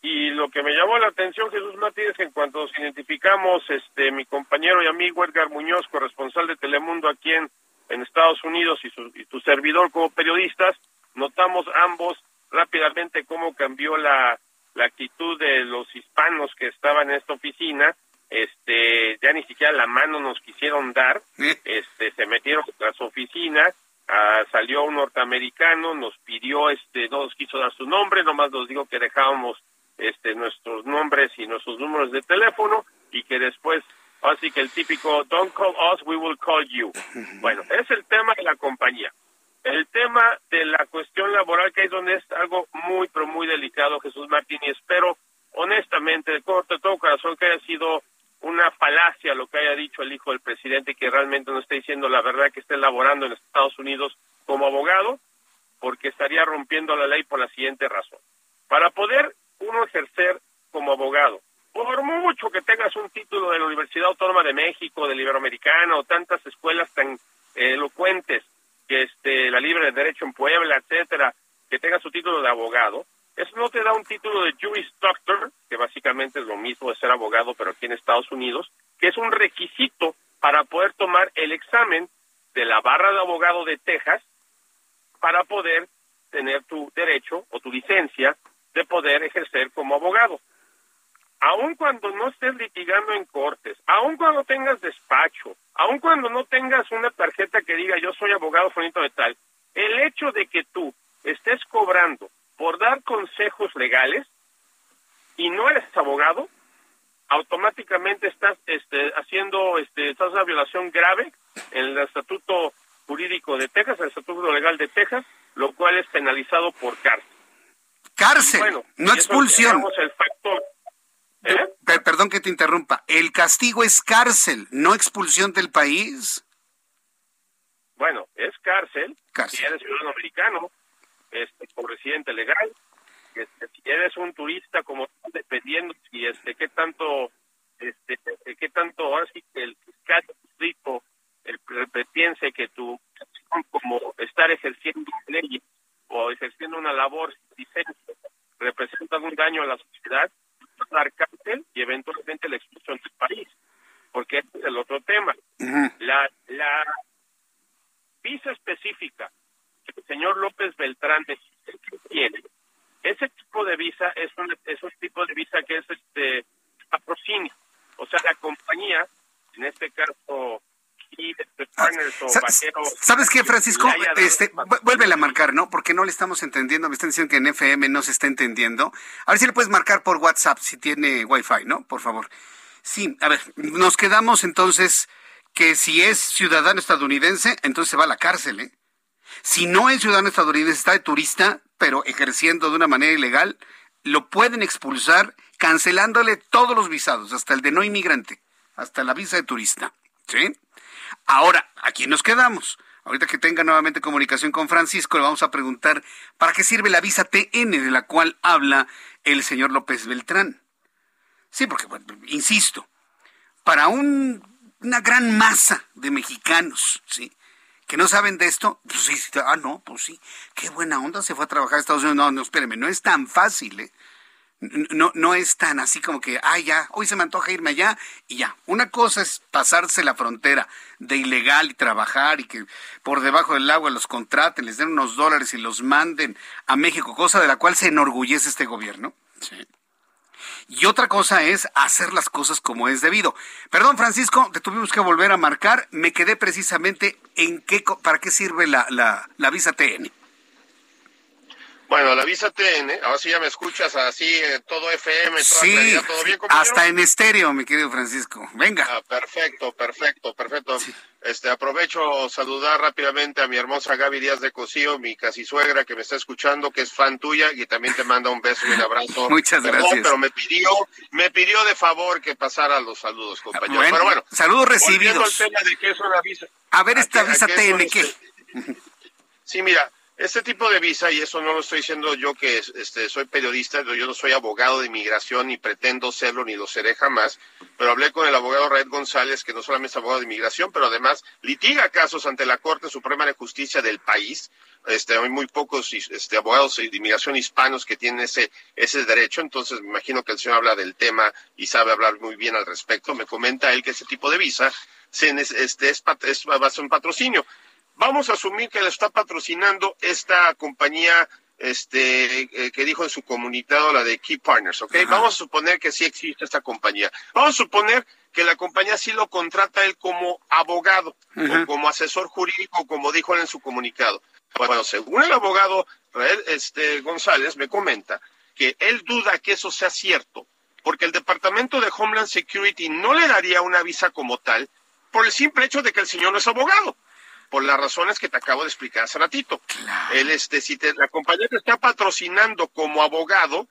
Y lo que me llamó la atención, Jesús Martínez, en cuanto nos identificamos, este, mi compañero y amigo Edgar Muñoz, corresponsal de Telemundo aquí en, en Estados Unidos, y, su, y tu servidor como periodistas, notamos ambos rápidamente cómo cambió la, la actitud de los hispanos que estaban en esta oficina. Este, ya ni siquiera la mano nos quisieron dar, este, se metieron a su oficina, ah, salió un norteamericano, nos pidió, este, no nos quiso dar su nombre, nomás nos dijo que dejábamos, este, nuestros nombres y nuestros números de teléfono y que después, así que el típico, don't call us, we will call you. Bueno, es el tema de la compañía. El tema de la cuestión laboral, que es donde es algo muy, pero muy delicado, Jesús Martín, y espero, honestamente, de todo, corazón, que haya sido una falacia lo que haya dicho el hijo del presidente, que realmente no esté diciendo la verdad, que esté laborando en Estados Unidos como abogado, porque estaría rompiendo la ley por la siguiente razón. Para poder uno ejercer como abogado, por mucho que tengas un título de la Universidad Autónoma de México, del Iberoamericano, o tantas escuelas tan elocuentes, que este la libre de derecho en Puebla, etcétera, que tenga su título de abogado, eso no te da un título de Juris Doctor, que básicamente es lo mismo de ser abogado, pero aquí en Estados Unidos, que es un requisito para poder tomar el examen de la barra de abogado de Texas para poder tener tu derecho o tu licencia de poder ejercer como abogado. Aun cuando no estés litigando en cortes, aun cuando tengas despacho, aun cuando no tengas una tarjeta que diga yo soy abogado fonito de tal, el hecho de que tú estés cobrando por dar consejos legales y no eres abogado, automáticamente estás este, haciendo, este, estás una violación grave en el estatuto jurídico de Texas, el estatuto legal de Texas, lo cual es penalizado por cárcel. Cárcel, no expulsión. El factor, ¿eh? Perdón que te interrumpa. El castigo es cárcel, no expulsión del país. Bueno, es cárcel, cárcel. si eres ciudadano americano, este, como residente legal, este, si eres un turista como dependiendo si este qué tanto este qué tanto ahora sí que el fiscal distrito el, piense que tú como estar ejerciendo leyes o ejerciendo una labor licencia representa un daño a la sociedad dar cárcel y eventualmente la expulsión del país porque este es el otro tema la la visa específica que el señor López Beltrán tiene ese tipo de visa es un, es un tipo de visa que es este patrocinio. O sea, la compañía, en este caso, partners o ¿Sabes qué, Francisco? Este, vuelve a marcar, ¿no? Porque no le estamos entendiendo. Me están diciendo que en FM no se está entendiendo. A ver si le puedes marcar por WhatsApp si tiene Wi-Fi, ¿no? Por favor. Sí, a ver, nos quedamos entonces que si es ciudadano estadounidense, entonces se va a la cárcel, ¿eh? Si no es ciudadano estadounidense, está de turista, pero ejerciendo de una manera ilegal, lo pueden expulsar cancelándole todos los visados, hasta el de no inmigrante, hasta la visa de turista. ¿Sí? Ahora, aquí nos quedamos. Ahorita que tenga nuevamente comunicación con Francisco, le vamos a preguntar para qué sirve la visa TN de la cual habla el señor López Beltrán. Sí, porque, bueno, insisto, para un, una gran masa de mexicanos, ¿sí? que no saben de esto, pues sí, ah, no, pues sí, qué buena onda, se fue a trabajar a Estados Unidos. No, no, espéreme, no es tan fácil, ¿eh? No, no es tan así como que, ah, ya, hoy se me antoja irme allá y ya. Una cosa es pasarse la frontera de ilegal y trabajar y que por debajo del agua los contraten, les den unos dólares y los manden a México, cosa de la cual se enorgullece este gobierno. Sí. Y otra cosa es hacer las cosas como es debido. Perdón, Francisco, te tuvimos que volver a marcar. Me quedé precisamente en qué, para qué sirve la, la, la visa TN. Bueno, la visa TN, ahora sí ya me escuchas así, eh, todo FM, toda sí, ¿todo bien, hasta en estéreo, mi querido Francisco. Venga. Ah, perfecto, perfecto, perfecto. Este, aprovecho saludar rápidamente a mi hermosa Gaby Díaz de Cosío, mi casi suegra que me está escuchando, que es fan tuya y también te manda un beso y un abrazo. Muchas gracias. Pero me pidió, me pidió de favor que pasara los saludos, compañero. pero bueno, saludos recibidos. Al tema de que es una visa. A ver esta visa TN, ¿qué? Sí, mira, este tipo de visa, y eso no lo estoy diciendo yo que este, soy periodista, yo no soy abogado de inmigración, ni pretendo serlo, ni lo seré jamás, pero hablé con el abogado Red González, que no solamente es abogado de inmigración, pero además litiga casos ante la Corte Suprema de Justicia del país. Este, hay muy pocos este, abogados de inmigración hispanos que tienen ese, ese derecho, entonces me imagino que el señor habla del tema y sabe hablar muy bien al respecto. Me comenta él que ese tipo de visa se, este, es, es, va a ser un patrocinio. Vamos a asumir que la está patrocinando esta compañía este eh, que dijo en su comunicado la de Key Partners, ¿ok? Vamos a suponer que sí existe esta compañía. Vamos a suponer que la compañía sí lo contrata él como abogado o como asesor jurídico, como dijo él en su comunicado. Bueno, según el abogado este, González me comenta que él duda que eso sea cierto, porque el Departamento de Homeland Security no le daría una visa como tal por el simple hecho de que el señor no es abogado por las razones que te acabo de explicar hace ratito. El, este, si te, la compañía te está patrocinando como abogado,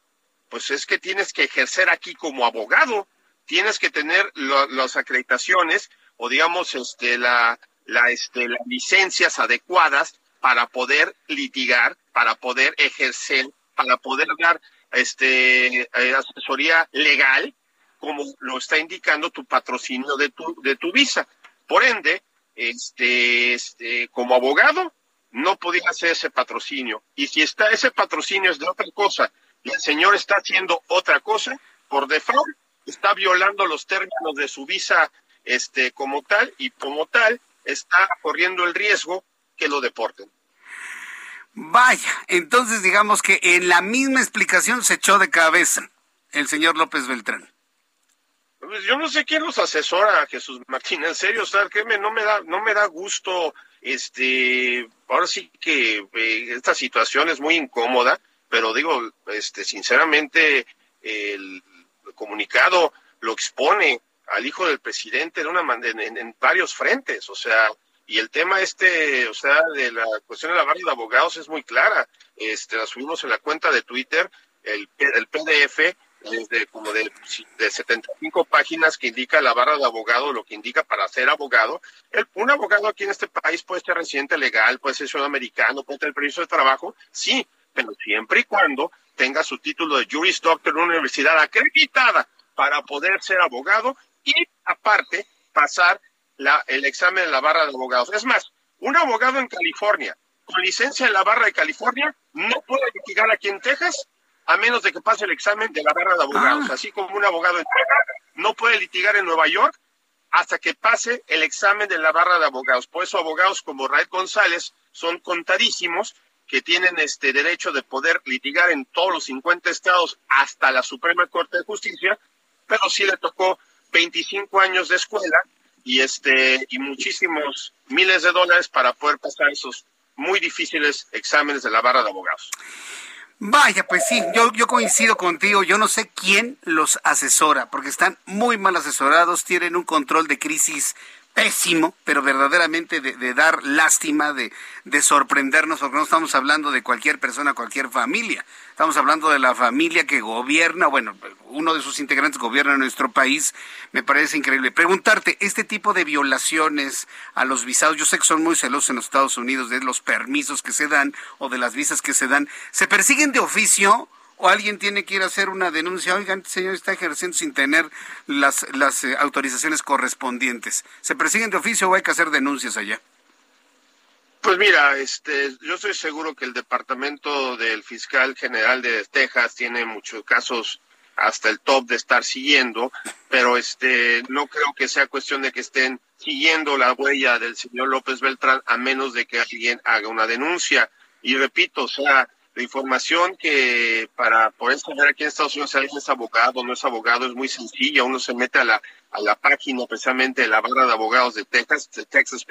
pues es que tienes que ejercer aquí como abogado, tienes que tener las acreditaciones o digamos este, la, la, este, las licencias adecuadas para poder litigar, para poder ejercer, para poder dar este, eh, asesoría legal, como lo está indicando tu patrocinio de tu, de tu visa. Por ende, este, este, como abogado, no podía hacer ese patrocinio. Y si está ese patrocinio es de otra cosa y el señor está haciendo otra cosa, por default está violando los términos de su visa este, como tal y como tal está corriendo el riesgo que lo deporten. Vaya, entonces digamos que en la misma explicación se echó de cabeza el señor López Beltrán. Pues yo no sé quién los asesora, Jesús Martín, en serio, o sea, que no me da, no me da gusto, este, ahora sí que eh, esta situación es muy incómoda, pero digo, este, sinceramente, el comunicado lo expone al hijo del presidente de una en, en, varios frentes, o sea, y el tema este, o sea, de la cuestión de la barra de abogados es muy clara. Este, la subimos en la cuenta de Twitter, el PDF desde como de, de 75 páginas que indica la barra de abogado, lo que indica para ser abogado. El, un abogado aquí en este país puede ser residente legal, puede ser ciudadano americano, puede tener permiso de trabajo, sí, pero siempre y cuando tenga su título de Juris Doctor en una universidad acreditada para poder ser abogado y aparte pasar la, el examen de la barra de abogados. Es más, un abogado en California con licencia en la barra de California no puede litigar aquí en Texas a menos de que pase el examen de la barra de abogados. Ah. Así como un abogado no puede litigar en Nueva York hasta que pase el examen de la barra de abogados. Por eso abogados como Raed González son contadísimos que tienen este derecho de poder litigar en todos los 50 estados hasta la Suprema Corte de Justicia, pero sí le tocó 25 años de escuela y este y muchísimos miles de dólares para poder pasar esos muy difíciles exámenes de la barra de abogados. Vaya, pues sí, yo, yo coincido contigo, yo no sé quién los asesora, porque están muy mal asesorados, tienen un control de crisis pésimo, pero verdaderamente de, dar lástima, de, de, sorprendernos, porque no estamos hablando de cualquier persona, cualquier familia. Estamos hablando de la familia que gobierna, bueno, uno de sus integrantes gobierna nuestro país. Me parece increíble. Preguntarte, este tipo de violaciones a los visados, yo sé que son muy celosos en los Estados Unidos de los permisos que se dan o de las visas que se dan, ¿se persiguen de oficio? O alguien tiene que ir a hacer una denuncia, oigan, este señor está ejerciendo sin tener las, las eh, autorizaciones correspondientes. ¿Se persiguen de oficio o hay que hacer denuncias allá? Pues mira, este, yo estoy seguro que el departamento del fiscal general de Texas tiene muchos casos hasta el top de estar siguiendo, pero este, no creo que sea cuestión de que estén siguiendo la huella del señor López Beltrán a menos de que alguien haga una denuncia. Y repito, o sea, la información que para poder saber aquí en Estados Unidos si alguien es abogado o no es abogado es muy sencilla. Uno se mete a la, a la página precisamente de la barra de abogados de Texas, de Texas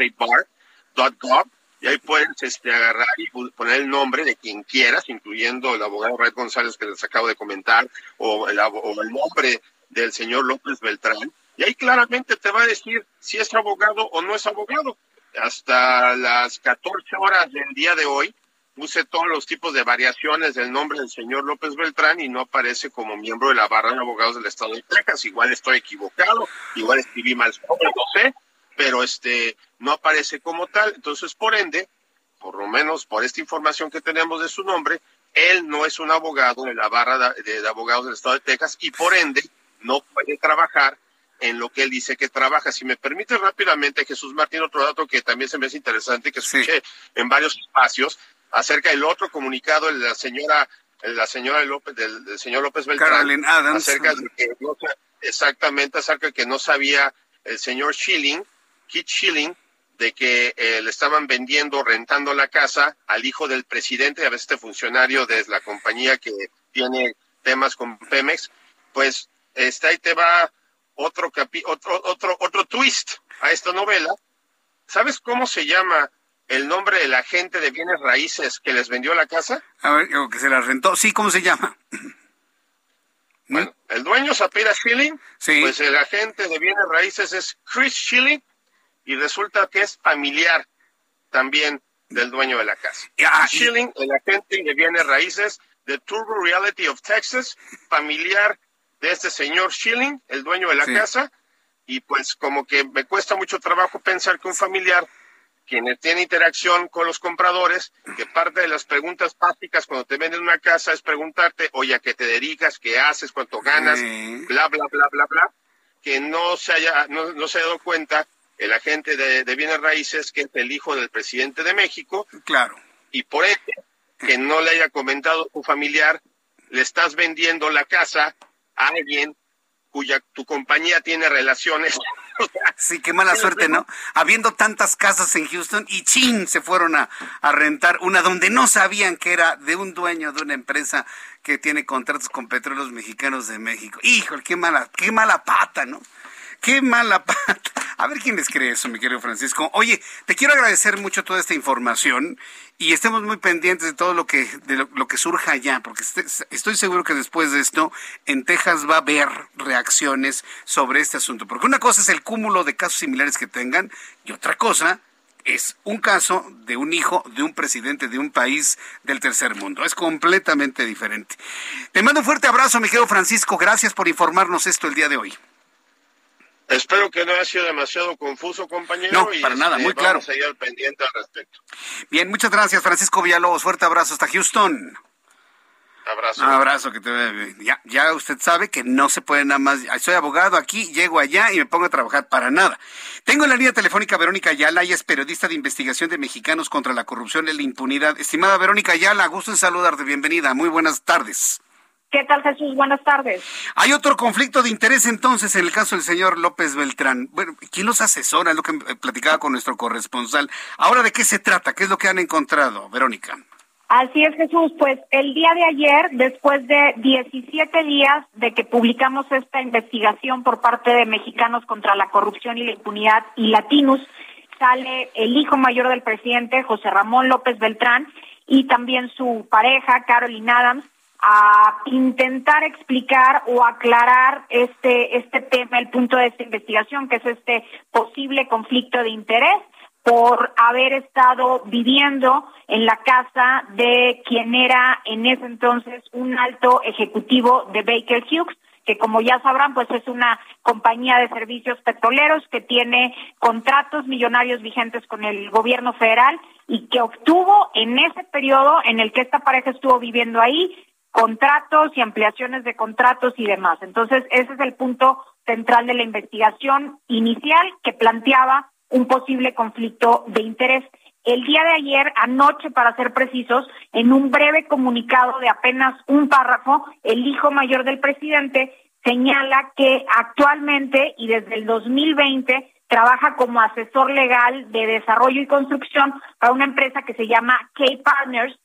y ahí puedes este, agarrar y poner el nombre de quien quieras, incluyendo el abogado Red González que les acabo de comentar, o el, o el nombre del señor López Beltrán, y ahí claramente te va a decir si es abogado o no es abogado. Hasta las 14 horas del día de hoy, puse todos los tipos de variaciones del nombre del señor López Beltrán y no aparece como miembro de la barra de abogados del Estado de Texas. Igual estoy equivocado, igual escribí mal no sé, pero este no aparece como tal. Entonces, por ende, por lo menos por esta información que tenemos de su nombre, él no es un abogado de la barra de, abogados del Estado de Texas y por ende no puede trabajar en lo que él dice que trabaja. Si me permite rápidamente, Jesús Martín, otro dato que también se me hace interesante, que escuché en varios espacios, acerca del otro comunicado de la señora la señora López del, señor López Beltrán acerca de que no, exactamente acerca de que no sabía el señor Schilling Kit Schilling de que eh, le estaban vendiendo rentando la casa al hijo del presidente a veces este funcionario de la compañía que tiene temas con Pemex. Pues está ahí te va otro capi otro otro otro twist a esta novela. Sabes cómo se llama el nombre del agente de bienes raíces que les vendió la casa? A ver, o que se la rentó. Sí, ¿cómo se llama? Bueno, el dueño Sapira Schilling, sí. pues el agente de bienes raíces es Chris Schilling y resulta que es familiar también del dueño de la casa. Chris Schilling, el agente de bienes raíces de Turbo Reality of Texas, familiar de este señor Schilling, el dueño de la casa, y pues como que me cuesta mucho trabajo pensar que un familiar quienes tienen interacción con los compradores, que parte de las preguntas básicas cuando te venden una casa es preguntarte, oye, ¿a qué te dedicas? ¿Qué haces? ¿Cuánto ganas? Bla, bla, bla, bla, bla. Que no se haya, no, se haya dado cuenta el agente de, bienes raíces que es el hijo del presidente de México. Claro. Y por eso, que no le haya comentado a tu familiar, le estás vendiendo la casa a alguien cuya tu compañía tiene relaciones sí, qué mala suerte, ¿no? Habiendo tantas casas en Houston y chin, se fueron a, a rentar una donde no sabían que era de un dueño de una empresa que tiene contratos con petróleos mexicanos de México. Híjole, qué mala, qué mala pata, ¿no? Qué mala pata. A ver quién les cree eso, mi querido Francisco. Oye, te quiero agradecer mucho toda esta información y estemos muy pendientes de todo lo que de lo, que surja allá, porque este, estoy seguro que después de esto en Texas va a haber reacciones sobre este asunto, porque una cosa es el cúmulo de casos similares que tengan y otra cosa es un caso de un hijo de un presidente de un país del tercer mundo. Es completamente diferente. Te mando un fuerte abrazo, mi querido Francisco. Gracias por informarnos esto el día de hoy. Espero que no haya sido demasiado confuso, compañero. No, para nada, este, muy claro. Vamos a ir al pendiente al respecto. Bien, muchas gracias, Francisco Villalobos. Fuerte abrazo hasta Houston. Abrazo. Un abrazo, que te ya, ya usted sabe que no se puede nada más. Soy abogado aquí, llego allá y me pongo a trabajar para nada. Tengo en la línea telefónica Verónica Ayala, ella es periodista de investigación de mexicanos contra la corrupción y la impunidad. Estimada Verónica Ayala, gusto en saludarte, bienvenida, muy buenas tardes. ¿Qué tal, Jesús? Buenas tardes. Hay otro conflicto de interés entonces en el caso del señor López Beltrán. Bueno, ¿quién los asesora? Es lo que platicaba con nuestro corresponsal. Ahora, ¿de qué se trata? ¿Qué es lo que han encontrado, Verónica? Así es, Jesús. Pues el día de ayer, después de 17 días de que publicamos esta investigación por parte de Mexicanos contra la Corrupción y la Impunidad y Latinos, sale el hijo mayor del presidente, José Ramón López Beltrán, y también su pareja, Caroline Adams, a intentar explicar o aclarar este, este tema, el punto de esta investigación, que es este posible conflicto de interés por haber estado viviendo en la casa de quien era en ese entonces un alto ejecutivo de Baker Hughes, que como ya sabrán, pues es una compañía de servicios petroleros que tiene contratos millonarios vigentes con el gobierno federal y que obtuvo en ese periodo en el que esta pareja estuvo viviendo ahí contratos y ampliaciones de contratos y demás. Entonces, ese es el punto central de la investigación inicial que planteaba un posible conflicto de interés. El día de ayer, anoche para ser precisos, en un breve comunicado de apenas un párrafo, el hijo mayor del presidente señala que actualmente y desde el 2020 trabaja como asesor legal de desarrollo y construcción para una empresa que se llama K-Partners,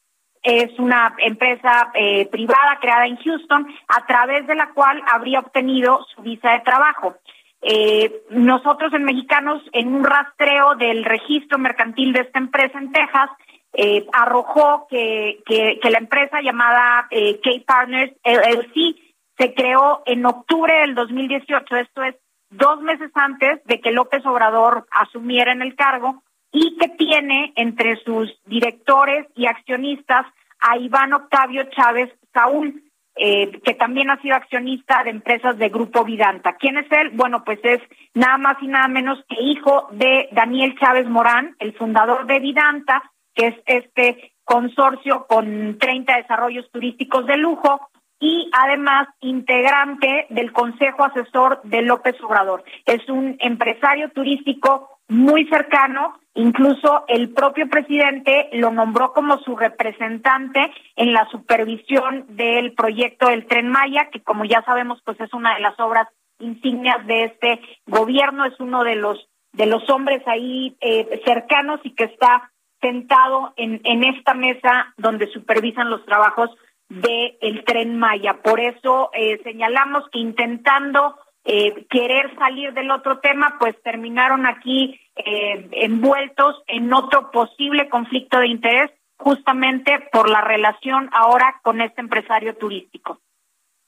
es una empresa eh, privada creada en Houston, a través de la cual habría obtenido su visa de trabajo. Eh, nosotros en Mexicanos, en un rastreo del registro mercantil de esta empresa en Texas, eh, arrojó que, que, la empresa llamada K-Partners LLC se creó en octubre del 2018, esto es dos meses antes de que López Obrador asumiera en el cargo, y que tiene entre sus directores y accionistas a Iván Octavio Chávez Saúl, eh, que también ha sido accionista de empresas de Grupo Vidanta. ¿Quién es él? Bueno, pues es nada más y nada menos que hijo de Daniel Chávez Morán, el fundador de Vidanta, que es este consorcio con 30 desarrollos turísticos de lujo y además integrante del Consejo Asesor de López Obrador. Es un empresario turístico muy cercano, incluso el propio presidente lo nombró como su representante en la supervisión del proyecto del Tren Maya, que como ya sabemos, pues es una de las obras insignias de este gobierno, es uno de los de los hombres ahí eh, cercanos y que está sentado en, en esta mesa donde supervisan los trabajos del el Tren Maya. Por eso eh, señalamos que intentando eh, querer salir del otro tema, pues terminaron aquí eh, envueltos en otro posible conflicto de interés, justamente por la relación ahora con este empresario turístico.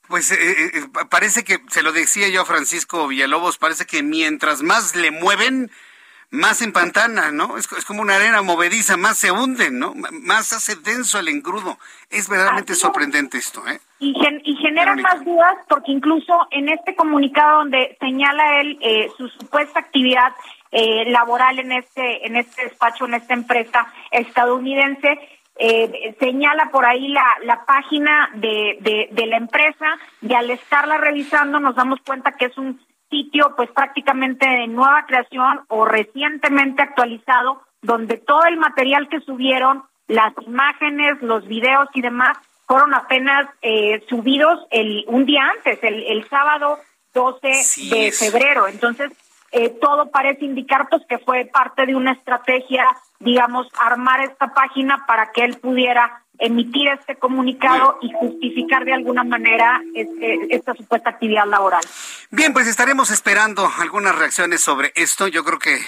Pues eh, parece que, se lo decía yo a Francisco Villalobos, parece que mientras más le mueven, más empantana, ¿no? Es, es, como una arena movediza, más se hunden, ¿no? Más hace denso el engrudo. Es verdaderamente sorprendente esto, ¿eh? Y, y genera más dudas porque incluso en este comunicado donde señala él eh, su supuesta actividad eh, laboral en este en este despacho, en esta empresa estadounidense, eh, señala por ahí la, la página de, de, de la empresa y al estarla revisando nos damos cuenta que es un sitio pues prácticamente de nueva creación o recientemente actualizado, donde todo el material que subieron, las imágenes, los videos y demás, fueron apenas eh, subidos el un día antes, el, el sábado 12 de febrero. Entonces, eh, todo parece indicar pues que fue parte de una estrategia, digamos, armar esta página para que él pudiera emitir este comunicado y justificar de alguna manera este, esta supuesta actividad laboral. Bien, pues estaremos esperando algunas reacciones sobre esto. Yo creo que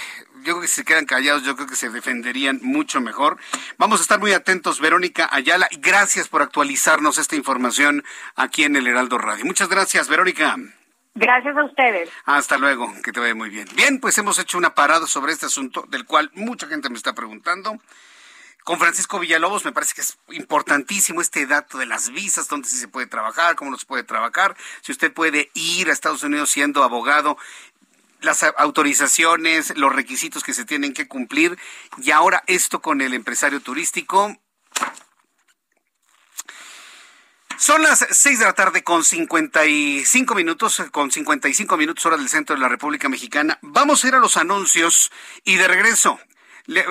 yo creo que si se quedan callados, yo creo que se defenderían mucho mejor. Vamos a estar muy atentos, Verónica Ayala, y gracias por actualizarnos esta información aquí en el Heraldo Radio. Muchas gracias, Verónica. Gracias a ustedes. Hasta luego, que te vaya muy bien. Bien, pues hemos hecho una parada sobre este asunto, del cual mucha gente me está preguntando. Con Francisco Villalobos me parece que es importantísimo este dato de las visas, dónde sí se puede trabajar, cómo no se puede trabajar, si usted puede ir a Estados Unidos siendo abogado las autorizaciones, los requisitos que se tienen que cumplir y ahora esto con el empresario turístico. Son las 6 de la tarde con 55 minutos, con 55 minutos hora del centro de la República Mexicana. Vamos a ir a los anuncios y de regreso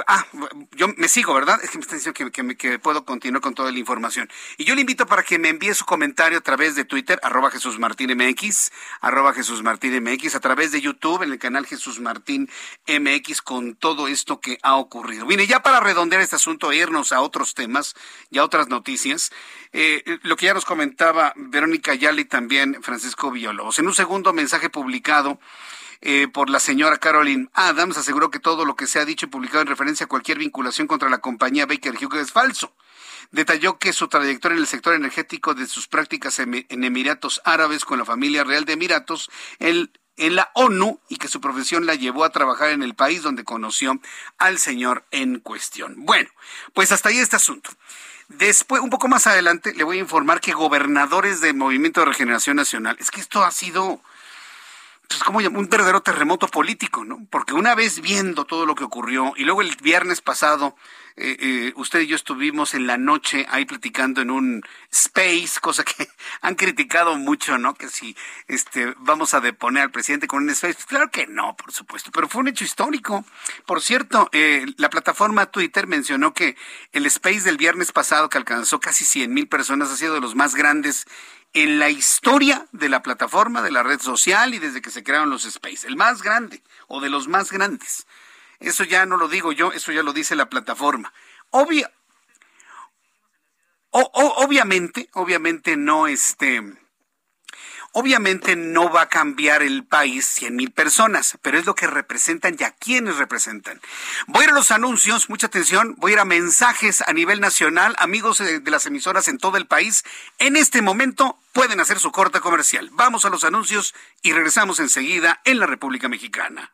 ah, yo me sigo, ¿verdad? Es que me está diciendo que, puedo continuar con toda la información. Y yo le invito para que me envíe su comentario a través de Twitter, arroba Jesús Martín MX, arroba Jesús Martín MX, a través de YouTube, en el canal Jesús Martín MX, con todo esto que ha ocurrido. Mire, ya para redondear este asunto e irnos a otros temas y a otras noticias, eh, lo que ya nos comentaba Verónica Yali y también Francisco Villalobos. En un segundo mensaje publicado, eh, por la señora Caroline Adams, aseguró que todo lo que se ha dicho y publicado en referencia a cualquier vinculación contra la compañía Baker Hughes es falso. Detalló que su trayectoria en el sector energético de sus prácticas en Emiratos Árabes con la familia real de Emiratos, en la ONU y que su profesión la llevó a trabajar en el país donde conoció al señor en cuestión. Bueno, pues hasta ahí este asunto. Después, un poco más adelante, le voy a informar que gobernadores del Movimiento de Regeneración Nacional, es que esto ha sido pues como un verdadero terremoto político, ¿no? Porque una vez viendo todo lo que ocurrió y luego el viernes pasado eh, eh, usted y yo estuvimos en la noche ahí platicando en un space, cosa que han criticado mucho, ¿no? Que si este vamos a deponer al presidente con un space, claro que no, por supuesto, pero fue un hecho histórico. Por cierto, eh, la plataforma Twitter mencionó que el space del viernes pasado que alcanzó casi 100 mil personas ha sido de los más grandes en la historia de la plataforma, de la red social y desde que se crearon los Space, el más grande o de los más grandes. Eso ya no lo digo yo, eso ya lo dice la plataforma. Obvia, obviamente, obviamente no este Obviamente no va a cambiar el país 100 mil personas, pero es lo que representan y a quienes representan. Voy a ir a los anuncios, mucha atención, voy a ir a mensajes a nivel nacional, amigos de, las emisoras en todo el país. En este momento pueden hacer su corta comercial. Vamos a los anuncios y regresamos enseguida en la República Mexicana.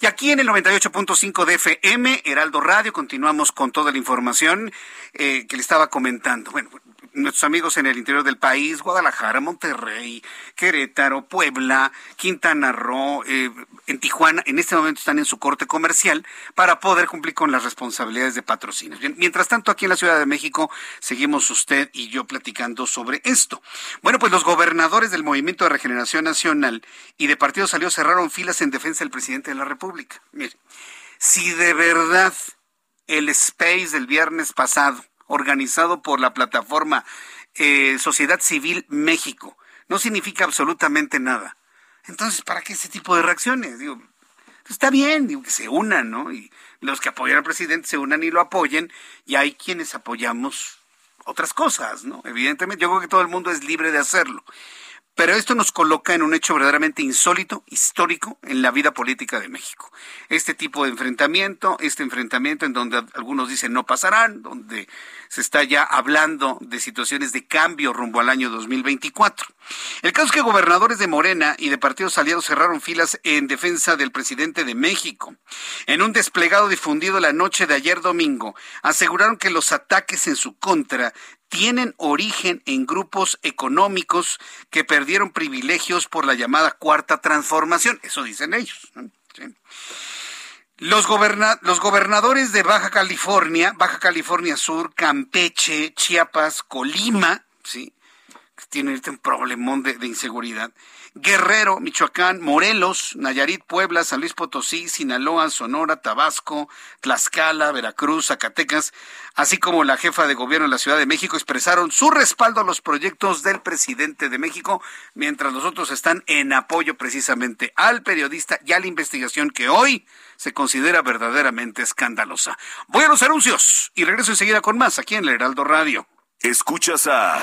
Y aquí en el 98.5 de FM, Heraldo Radio, continuamos con toda la información eh, que le estaba comentando. Bueno, nuestros amigos en el interior del país, Guadalajara, Monterrey, Querétaro, Puebla, Quintana Roo, eh, en Tijuana, en este momento están en su corte comercial para poder cumplir con las responsabilidades de patrocinios. mientras tanto, aquí en la Ciudad de México seguimos usted y yo platicando sobre esto. Bueno, pues los gobernadores del Movimiento de Regeneración Nacional y de Partido Salió cerraron filas en defensa del presidente de la República. Mire, si de verdad el space del viernes pasado organizado por la plataforma eh, Sociedad Civil México. No significa absolutamente nada. Entonces, ¿para qué ese tipo de reacciones? Digo, está bien, digo, que se unan, ¿no? Y los que apoyan al presidente se unan y lo apoyen, y hay quienes apoyamos otras cosas, ¿no? Evidentemente, yo creo que todo el mundo es libre de hacerlo. Pero esto nos coloca en un hecho verdaderamente insólito, histórico, en la vida política de México. Este tipo de enfrentamiento, este enfrentamiento en donde algunos dicen no pasarán, donde se está ya hablando de situaciones de cambio rumbo al año 2024. El caso es que gobernadores de Morena y de partidos aliados cerraron filas en defensa del presidente de México. En un desplegado difundido la noche de ayer domingo, aseguraron que los ataques en su contra tienen origen en grupos económicos que perdieron privilegios por la llamada cuarta transformación. Eso dicen ellos. Los, gobernadores de Baja California, Baja California Sur, Campeche, Chiapas, Colima, ¿sí? tiene este un problemón de, inseguridad. Guerrero, Michoacán, Morelos, Nayarit, Puebla, San Luis Potosí, Sinaloa, Sonora, Tabasco, Tlaxcala, Veracruz, Zacatecas, así como la jefa de gobierno de la Ciudad de México expresaron su respaldo a los proyectos del presidente de México, mientras los otros están en apoyo precisamente al periodista y a la investigación que hoy se considera verdaderamente escandalosa. Voy a los anuncios y regreso enseguida con más aquí en el Heraldo Radio. Escuchas a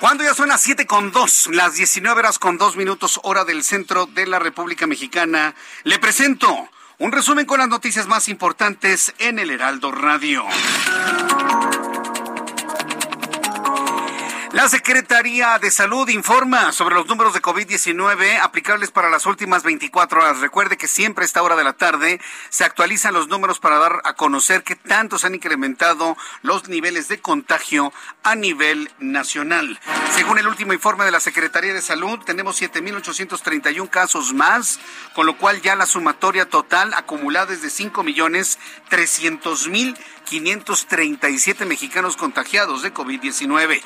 Cuando ya son las 7 con 2, las 19 horas con 2 minutos, hora del centro de la República Mexicana, le presento un resumen con las noticias más importantes en el Heraldo Radio. La Secretaría de Salud informa sobre los números de COVID-19 aplicables para las últimas 24 horas. Recuerde que siempre a esta hora de la tarde se actualizan los números para dar a conocer qué tanto se han incrementado los niveles de contagio a nivel nacional. Según el último informe de la Secretaría de Salud, tenemos 7.831 casos más, con lo cual ya la sumatoria total acumulada es de 5.300.000 537 mexicanos contagiados de COVID-19.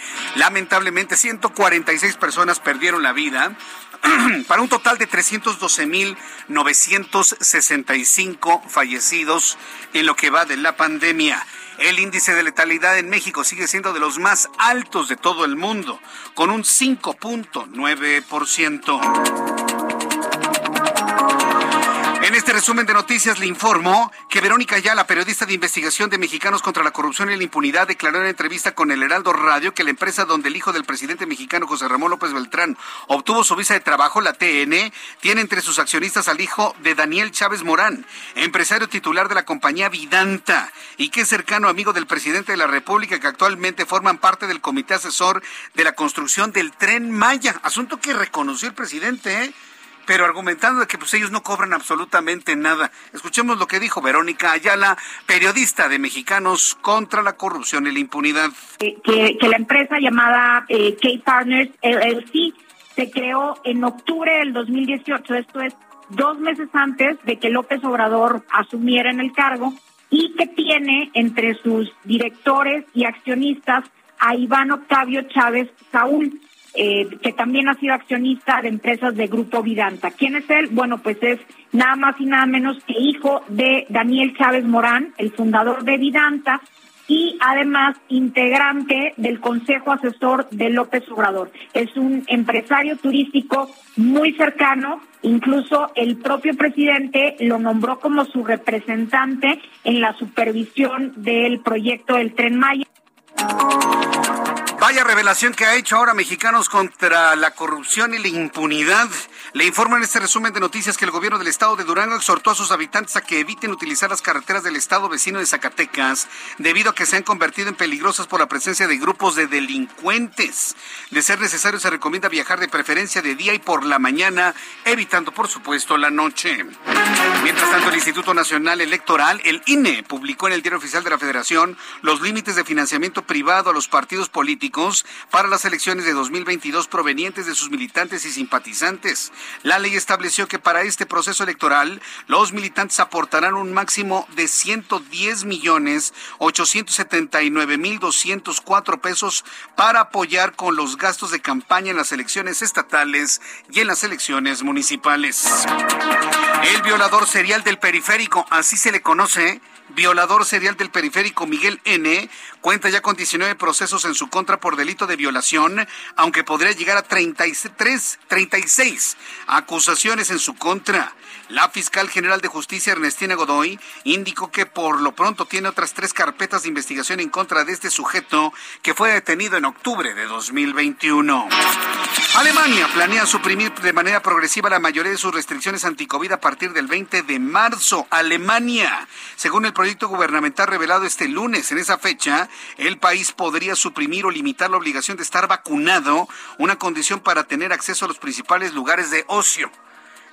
Lamentablemente, 146 personas perdieron la vida para un total de 312.965 fallecidos en lo que va de la pandemia. El índice de letalidad en México sigue siendo de los más altos de todo el mundo, con un 5.9%. En este resumen de noticias le informo que Verónica Ayala, periodista de investigación de Mexicanos contra la Corrupción y la Impunidad, declaró en entrevista con el Heraldo Radio que la empresa donde el hijo del presidente mexicano José Ramón López Beltrán obtuvo su visa de trabajo, la TN, tiene entre sus accionistas al hijo de Daniel Chávez Morán, empresario titular de la compañía Vidanta y que es cercano amigo del presidente de la República que actualmente forman parte del comité asesor de la construcción del tren Maya, asunto que reconoció el presidente, ¿eh? Pero argumentando de que pues ellos no cobran absolutamente nada. Escuchemos lo que dijo Verónica Ayala, periodista de Mexicanos contra la corrupción y la impunidad. Eh, que, la empresa llamada eh, K-Partners LLC se creó en octubre del 2018, esto es dos meses antes de que López Obrador asumiera en el cargo y que tiene entre sus directores y accionistas a Iván Octavio Chávez Saúl eh, que también ha sido accionista de empresas de Grupo Vidanta. ¿Quién es él? Bueno, pues es nada más y nada menos que hijo de Daniel Chávez Morán, el fundador de Vidanta, y además integrante del Consejo Asesor de López Obrador. Es un empresario turístico muy cercano, incluso el propio presidente lo nombró como su representante en la supervisión del proyecto del Tren Maya. Vaya revelación que ha hecho ahora Mexicanos contra la corrupción y la impunidad. Le informo en este resumen de noticias que el gobierno del estado de Durango exhortó a sus habitantes a que eviten utilizar las carreteras del estado vecino de Zacatecas debido a que se han convertido en peligrosas por la presencia de grupos de delincuentes. De ser necesario se recomienda viajar de preferencia de día y por la mañana, evitando por supuesto la noche. Mientras tanto, el Instituto Nacional Electoral, el INE, publicó en el Diario Oficial de la Federación los límites de financiamiento privado a los partidos políticos para las elecciones de 2022 provenientes de sus militantes y simpatizantes. La ley estableció que para este proceso electoral los militantes aportarán un máximo de 110 millones 879 mil 204 pesos para apoyar con los gastos de campaña en las elecciones estatales y en las elecciones municipales. El violador serial del periférico, así se le conoce, violador serial del periférico Miguel N., cuenta ya con 19 procesos en su contra por delito de violación, aunque podría llegar a 33, 36 acusaciones en su contra. La fiscal general de justicia Ernestina Godoy indicó que por lo pronto tiene otras tres carpetas de investigación en contra de este sujeto que fue detenido en octubre de 2021. Alemania planea suprimir de manera progresiva la mayoría de sus restricciones anticovid a partir del 20 de marzo. Alemania, según el proyecto gubernamental revelado este lunes, en esa fecha, el país podría suprimir o limitar la obligación de estar vacunado, una condición para tener acceso a los principales lugares de ocio.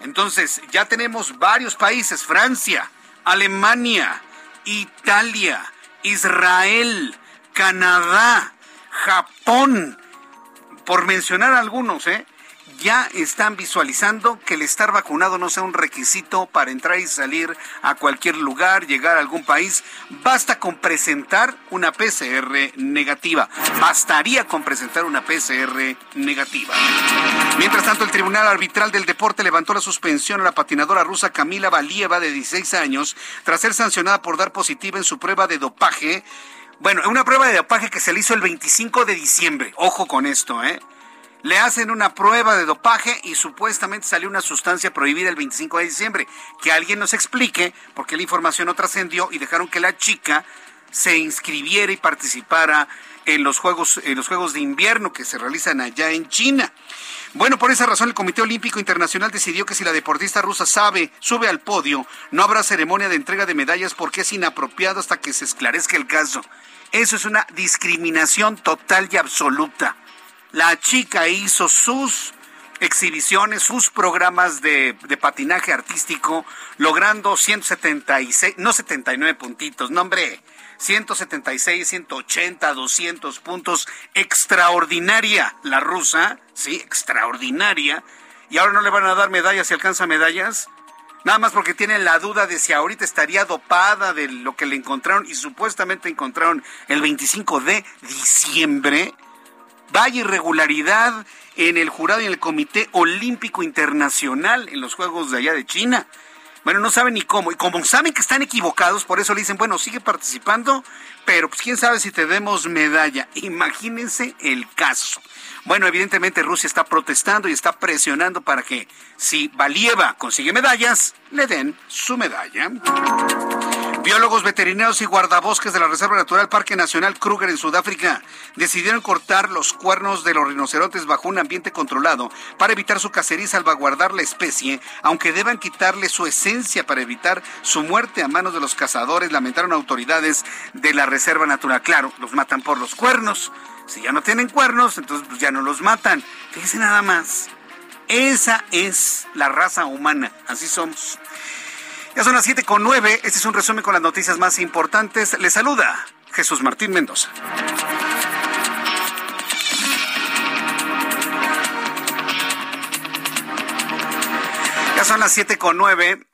Entonces, ya tenemos varios países, Francia, Alemania, Italia, Israel, Canadá, Japón, por mencionar algunos, ¿eh? Ya están visualizando que el estar vacunado no sea un requisito para entrar y salir a cualquier lugar, llegar a algún país. Basta con presentar una PCR negativa. Bastaría con presentar una PCR negativa. Mientras tanto, el Tribunal Arbitral del Deporte levantó la suspensión a la patinadora rusa Camila Valieva de 16 años tras ser sancionada por dar positiva en su prueba de dopaje bueno, una prueba de dopaje que se le hizo el 25 de diciembre. Ojo con esto, ¿eh? Le hacen una prueba de dopaje y supuestamente salió una sustancia prohibida el 25 de diciembre. Que alguien nos explique, porque la información no trascendió y dejaron que la chica se inscribiera y participara en los juegos, en los juegos de invierno que se realizan allá en China. Bueno, por esa razón el Comité Olímpico Internacional decidió que si la deportista rusa sabe, sube al podio, no habrá ceremonia de entrega de medallas porque es inapropiado hasta que se esclarezca el caso. Eso es una discriminación total y absoluta. La chica hizo sus exhibiciones, sus programas de, patinaje artístico, logrando 176, no 79 puntitos, no hombre, 176, 180, 200 puntos. Extraordinaria la rusa, sí, extraordinaria. Y ahora no le van a dar medallas si alcanza medallas. Nada más porque tienen la duda de si ahorita estaría dopada de lo que le encontraron y supuestamente encontraron el 25 de diciembre. Vaya irregularidad en el jurado y en el Comité Olímpico Internacional en los Juegos de allá de China. Bueno, no saben ni cómo. Y como saben que están equivocados, por eso le dicen, bueno, sigue participando, pero pues quién sabe si te demos medalla. Imagínense el caso. Bueno, evidentemente Rusia está protestando y está presionando para que si Valieva consigue medallas, le den su medalla. Biólogos veterinarios y guardabosques de la Reserva Natural Parque Nacional Kruger en Sudáfrica decidieron cortar los cuernos de los rinocerontes bajo un ambiente controlado para evitar su cacería y salvaguardar la especie, aunque deban quitarle su esencia para evitar su muerte a manos de los cazadores, lamentaron autoridades de la Reserva Natural. Claro, los matan por los cuernos. Si ya no tienen cuernos, entonces pues, ya no los matan. Fíjense nada más. Esa es la raza humana. Así somos. Ya son las 7 con 9. Este es un resumen con las noticias más importantes. Le saluda Jesús Martín Mendoza. Ya son las 7 con 9.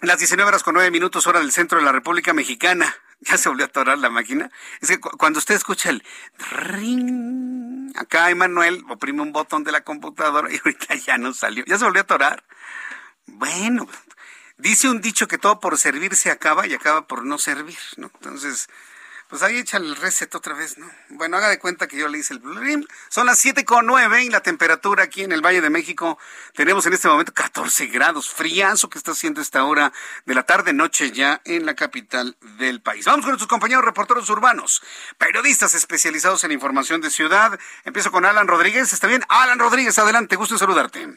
Las 19 horas con 9 minutos, hora del centro de la República Mexicana. Ya se volvió a atorar la máquina. Es que cuando usted escucha el ring, acá Emanuel oprime un botón de la computadora y ahorita ya no salió. Ya se volvió a atorar. Bueno, dice un dicho que todo por servir se acaba y acaba por no servir, ¿no? Entonces, pues ahí echa el reset otra vez, ¿no? Bueno, haga de cuenta que yo le hice el Blue Son las siete con nueve y la temperatura aquí en el Valle de México tenemos en este momento 14 grados. Friazo que está haciendo esta hora de la tarde, noche ya en la capital del país. Vamos con nuestros compañeros reporteros urbanos, periodistas especializados en información de ciudad. Empiezo con Alan Rodríguez. ¿Está bien? Alan Rodríguez, adelante. Gusto en saludarte.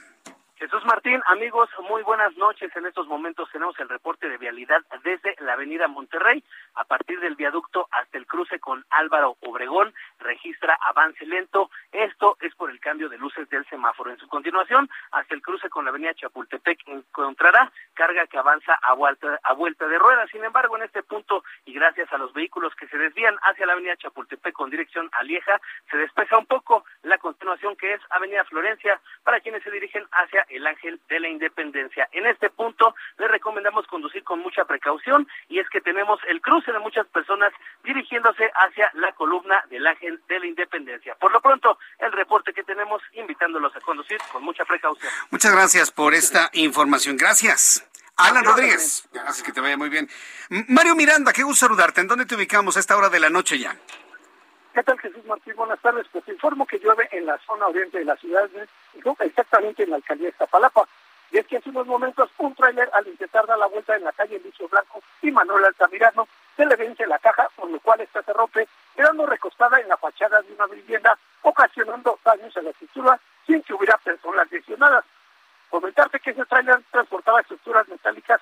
Jesús Martín, amigos, muy buenas noches. En estos momentos tenemos el reporte de vialidad desde la avenida Monterrey, a partir del viaducto hasta el cruce con Álvaro Obregón, registra avance lento. Esto es por el cambio de luces del semáforo. En su continuación, hasta el cruce con la avenida Chapultepec encontrará carga que avanza a vuelta, a vuelta de ruedas. Sin embargo, en este punto, y gracias a los vehículos que se desvían hacia la avenida Chapultepec con dirección a Lieja, se despeja un poco la continuación que es avenida Florencia para quienes se dirigen hacia el Ángel de la Independencia. En este punto le recomendamos conducir con mucha precaución y es que tenemos el cruce de muchas personas dirigiéndose hacia la columna del Ángel de la Independencia. Por lo pronto, el reporte que tenemos invitándolos a conducir con mucha precaución. Muchas gracias por esta información. Gracias. Alan Rodríguez. Gracias, que te vaya muy bien. Mario Miranda, qué gusto saludarte. ¿En dónde te ubicamos a esta hora de la noche ya? ¿Qué tal Jesús Martín? Buenas tardes. Pues informo que llueve en la zona oriente de la ciudad, exactamente en la alcaldía de Zapalapa. Y es que hace unos momentos un tráiler al intentar dar la vuelta en la calle Lucio Blanco y Manuel Altamirano se le vence la caja, por lo cual esta se rompe, quedando recostada en la fachada de una vivienda, ocasionando daños a la estructura sin que hubiera Comentarte que ese trailer transportaba estructuras metálicas,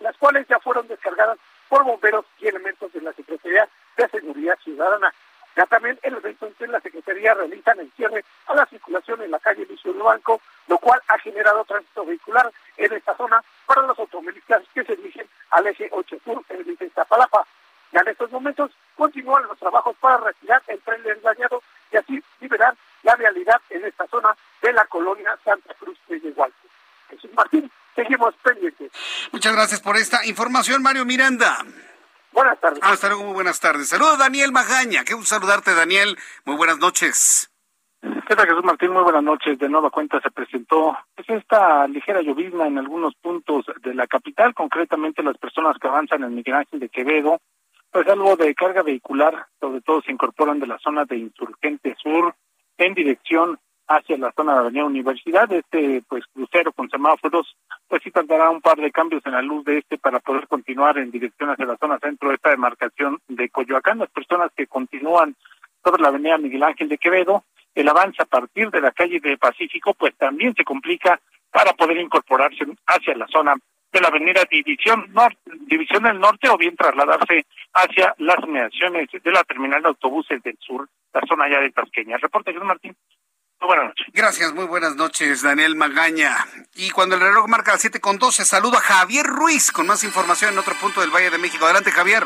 las cuales ya fueron descargadas por bomberos y elementos de la Secretaría de Seguridad Ciudadana. Ya también el evento en la Secretaría realizan el cierre a la circulación en la calle Lucio Banco, lo cual ha generado tránsito vehicular en esta zona para los automovilistas que se dirigen al eje 8 Sur en el de Iztapalapa. Ya en estos momentos continúan los trabajos para retirar el tren dañado y así liberar la realidad en esta zona de la colonia Santa Cruz de Yehualco. Jesús Martín, seguimos pendientes. Muchas gracias por esta información, Mario Miranda. Buenas tardes. Hasta luego, muy buenas tardes. Saludos, Daniel Magaña. Qué gusto saludarte, Daniel. Muy buenas noches. ¿Qué tal, Jesús Martín? Muy buenas noches. De nueva cuenta se presentó pues, esta ligera llovizna en algunos puntos de la capital, concretamente las personas que avanzan en Miguel Ángel de Quevedo, pues algo de carga vehicular, sobre todo se incorporan de la zona de Insurgente Sur en dirección hacia la zona de Avenida Universidad. Este pues crucero con semáforos, pues sí tardará un par de cambios en la luz de este para poder continuar en dirección hacia la zona centro de esta demarcación de Coyoacán. Las personas que continúan sobre la Avenida Miguel Ángel de Quevedo, el avance a partir de la calle de Pacífico, pues también se complica para poder incorporarse hacia la zona de la avenida División Norte, División del Norte o bien trasladarse hacia las inmediaciones de la terminal de autobuses del sur, la zona ya de Tasqueña. Reporte, Jesús Martín. Buenas noches. Gracias, muy buenas noches, Daniel Magaña. Y cuando el reloj marca las 7 con 12, saludo a Javier Ruiz con más información en otro punto del Valle de México. Adelante, Javier.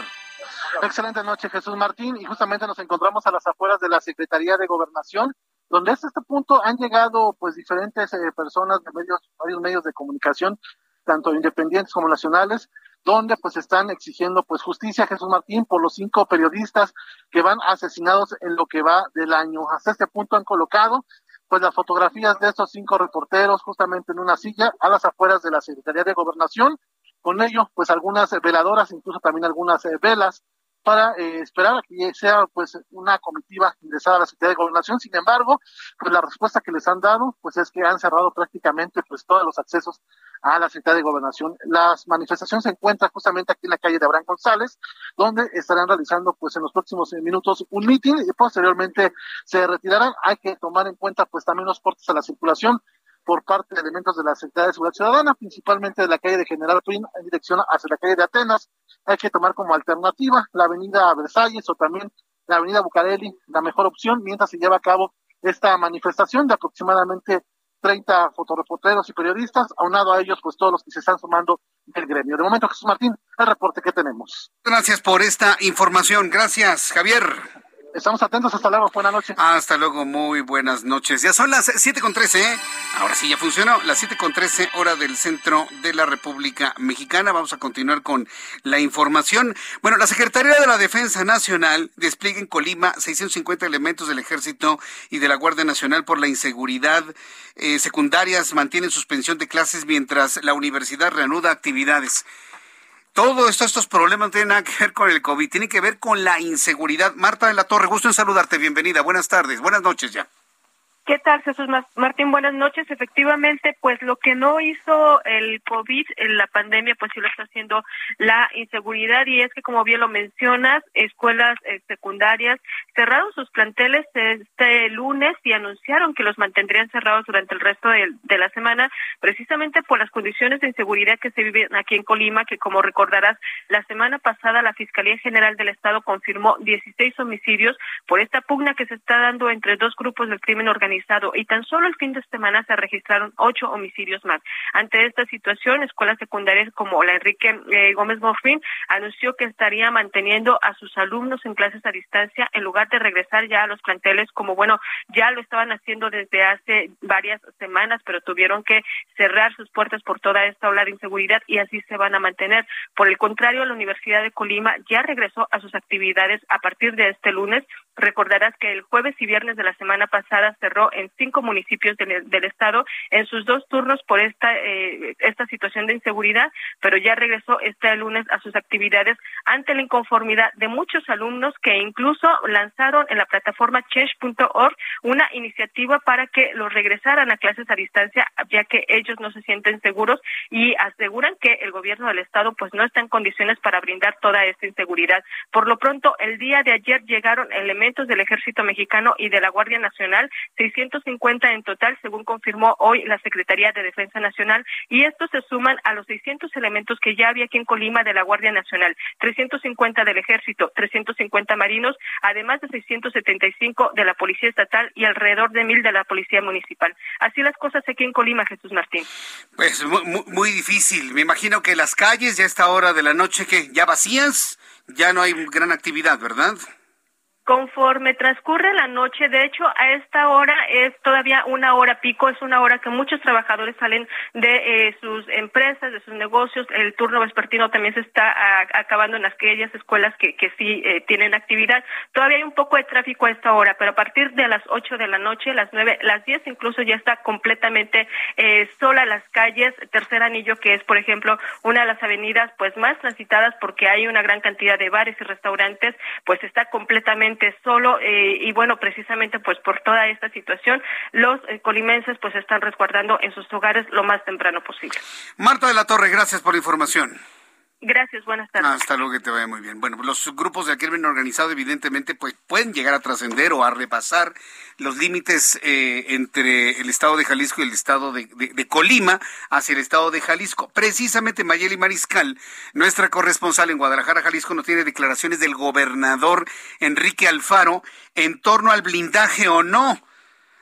Excelente noche, Jesús Martín. Y justamente nos encontramos a las afueras de la Secretaría de Gobernación, donde hasta este punto han llegado pues diferentes eh, personas de medios, varios medios de comunicación tanto independientes como nacionales, donde pues están exigiendo pues justicia Jesús Martín por los cinco periodistas que van asesinados en lo que va del año. Hasta este punto han colocado pues las fotografías de estos cinco reporteros justamente en una silla a las afueras de la Secretaría de Gobernación, con ello pues algunas veladoras, incluso también algunas eh, velas para eh, esperar que sea pues una comitiva ingresada a la Secretaría de Gobernación. Sin embargo, pues la respuesta que les han dado pues es que han cerrado prácticamente pues todos los accesos a la Secretaría de Gobernación. Las manifestaciones se encuentran justamente aquí en la calle de Abraham González, donde estarán realizando pues en los próximos eh, minutos un mitin y posteriormente se retirarán. Hay que tomar en cuenta pues también los cortes a la circulación por parte de elementos de la Secretaría de Seguridad Ciudadana, principalmente de la calle de General Twin en dirección hacia la calle de Atenas. Hay que tomar como alternativa la avenida Versalles o también la avenida Bucareli, la mejor opción, mientras se lleva a cabo esta manifestación de aproximadamente 30 fotoreporteros y periodistas, aunado a ellos, pues todos los que se están sumando del gremio. De momento, Jesús Martín, el reporte que tenemos. Gracias por esta información. Gracias, Javier. Estamos atentos, hasta luego, buenas noches. Hasta luego, muy buenas noches. Ya son las siete con trece, ¿eh? ahora sí ya funcionó, las siete con trece hora del centro de la República Mexicana. Vamos a continuar con la información. Bueno, la Secretaría de la Defensa Nacional despliega en Colima 650 elementos del Ejército y de la Guardia Nacional por la inseguridad. Eh, secundarias mantienen suspensión de clases mientras la universidad reanuda actividades. Todo esto, estos problemas no tienen nada que ver con el COVID, tiene que ver con la inseguridad. Marta de la Torre, gusto en saludarte, bienvenida, buenas tardes, buenas noches ya. ¿Qué tal, Jesús Martín? Buenas noches. Efectivamente, pues lo que no hizo el COVID en la pandemia, pues sí lo está haciendo la inseguridad y es que, como bien lo mencionas, escuelas eh, secundarias cerraron sus planteles este lunes y anunciaron que los mantendrían cerrados durante el resto de, de la semana, precisamente por las condiciones de inseguridad que se viven aquí en Colima, que como recordarás, la semana pasada la Fiscalía General del Estado confirmó 16 homicidios por esta pugna que se está dando entre dos grupos del crimen organizado y tan solo el fin de semana se registraron ocho homicidios más. Ante esta situación, escuelas secundarias como la Enrique eh, Gómez Morfín anunció que estaría manteniendo a sus alumnos en clases a distancia en lugar de regresar ya a los planteles como bueno, ya lo estaban haciendo desde hace varias semanas, pero tuvieron que cerrar sus puertas por toda esta ola de inseguridad y así se van a mantener. Por el contrario, la Universidad de Colima ya regresó a sus actividades a partir de este lunes. Recordarás que el jueves y viernes de la semana pasada cerró en cinco municipios del, estado en sus dos turnos por esta eh, esta situación de inseguridad, pero ya regresó este lunes a sus actividades ante la inconformidad de muchos alumnos que incluso lanzaron en la plataforma change.org una iniciativa para que los regresaran a clases a distancia, ya que ellos no se sienten seguros y aseguran que el gobierno del estado pues no está en condiciones para brindar toda esta inseguridad. Por lo pronto, el día de ayer llegaron elementos del ejército mexicano y de la Guardia Nacional, 650 en total, según confirmó hoy la Secretaría de Defensa Nacional, y estos se suman a los 600 elementos que ya había aquí en Colima de la Guardia Nacional, 350 del Ejército, 350 marinos, además de 675 de la Policía Estatal y alrededor de mil de la Policía Municipal. Así las cosas aquí en Colima, Jesús Martín. Pues muy, muy difícil. Me imagino que las calles ya a esta hora de la noche que ya vacías, ya no hay gran actividad, ¿verdad? Conforme transcurre la noche, de hecho, a esta hora es todavía una hora pico, es una hora que muchos trabajadores salen de eh, sus empresas, de sus negocios. El turno vespertino también se está acabando en aquellas escuelas que, que sí eh, tienen actividad. Todavía hay un poco de tráfico a esta hora, pero a partir de las 8 de la noche, las 9, las 10 incluso ya está completamente eh, sola las calles. Tercer anillo, que es, por ejemplo, una de las avenidas pues más transitadas porque hay una gran cantidad de bares y restaurantes, pues está completamente solo eh, y bueno, precisamente pues por toda esta situación, los eh, colimenses pues están resguardando en sus hogares lo más temprano posible. Marta de la Torre, gracias por la información. Gracias, buenas tardes. Hasta luego, que te vaya muy bien. Bueno, los grupos de crimen organizado evidentemente pues pueden llegar a trascender o a repasar los límites eh, entre el estado de Jalisco y el estado de, Colima hacia el estado de Jalisco. Precisamente Mayeli Mariscal, nuestra corresponsal en Guadalajara, Jalisco, nos tiene declaraciones del gobernador Enrique Alfaro en torno al blindaje o no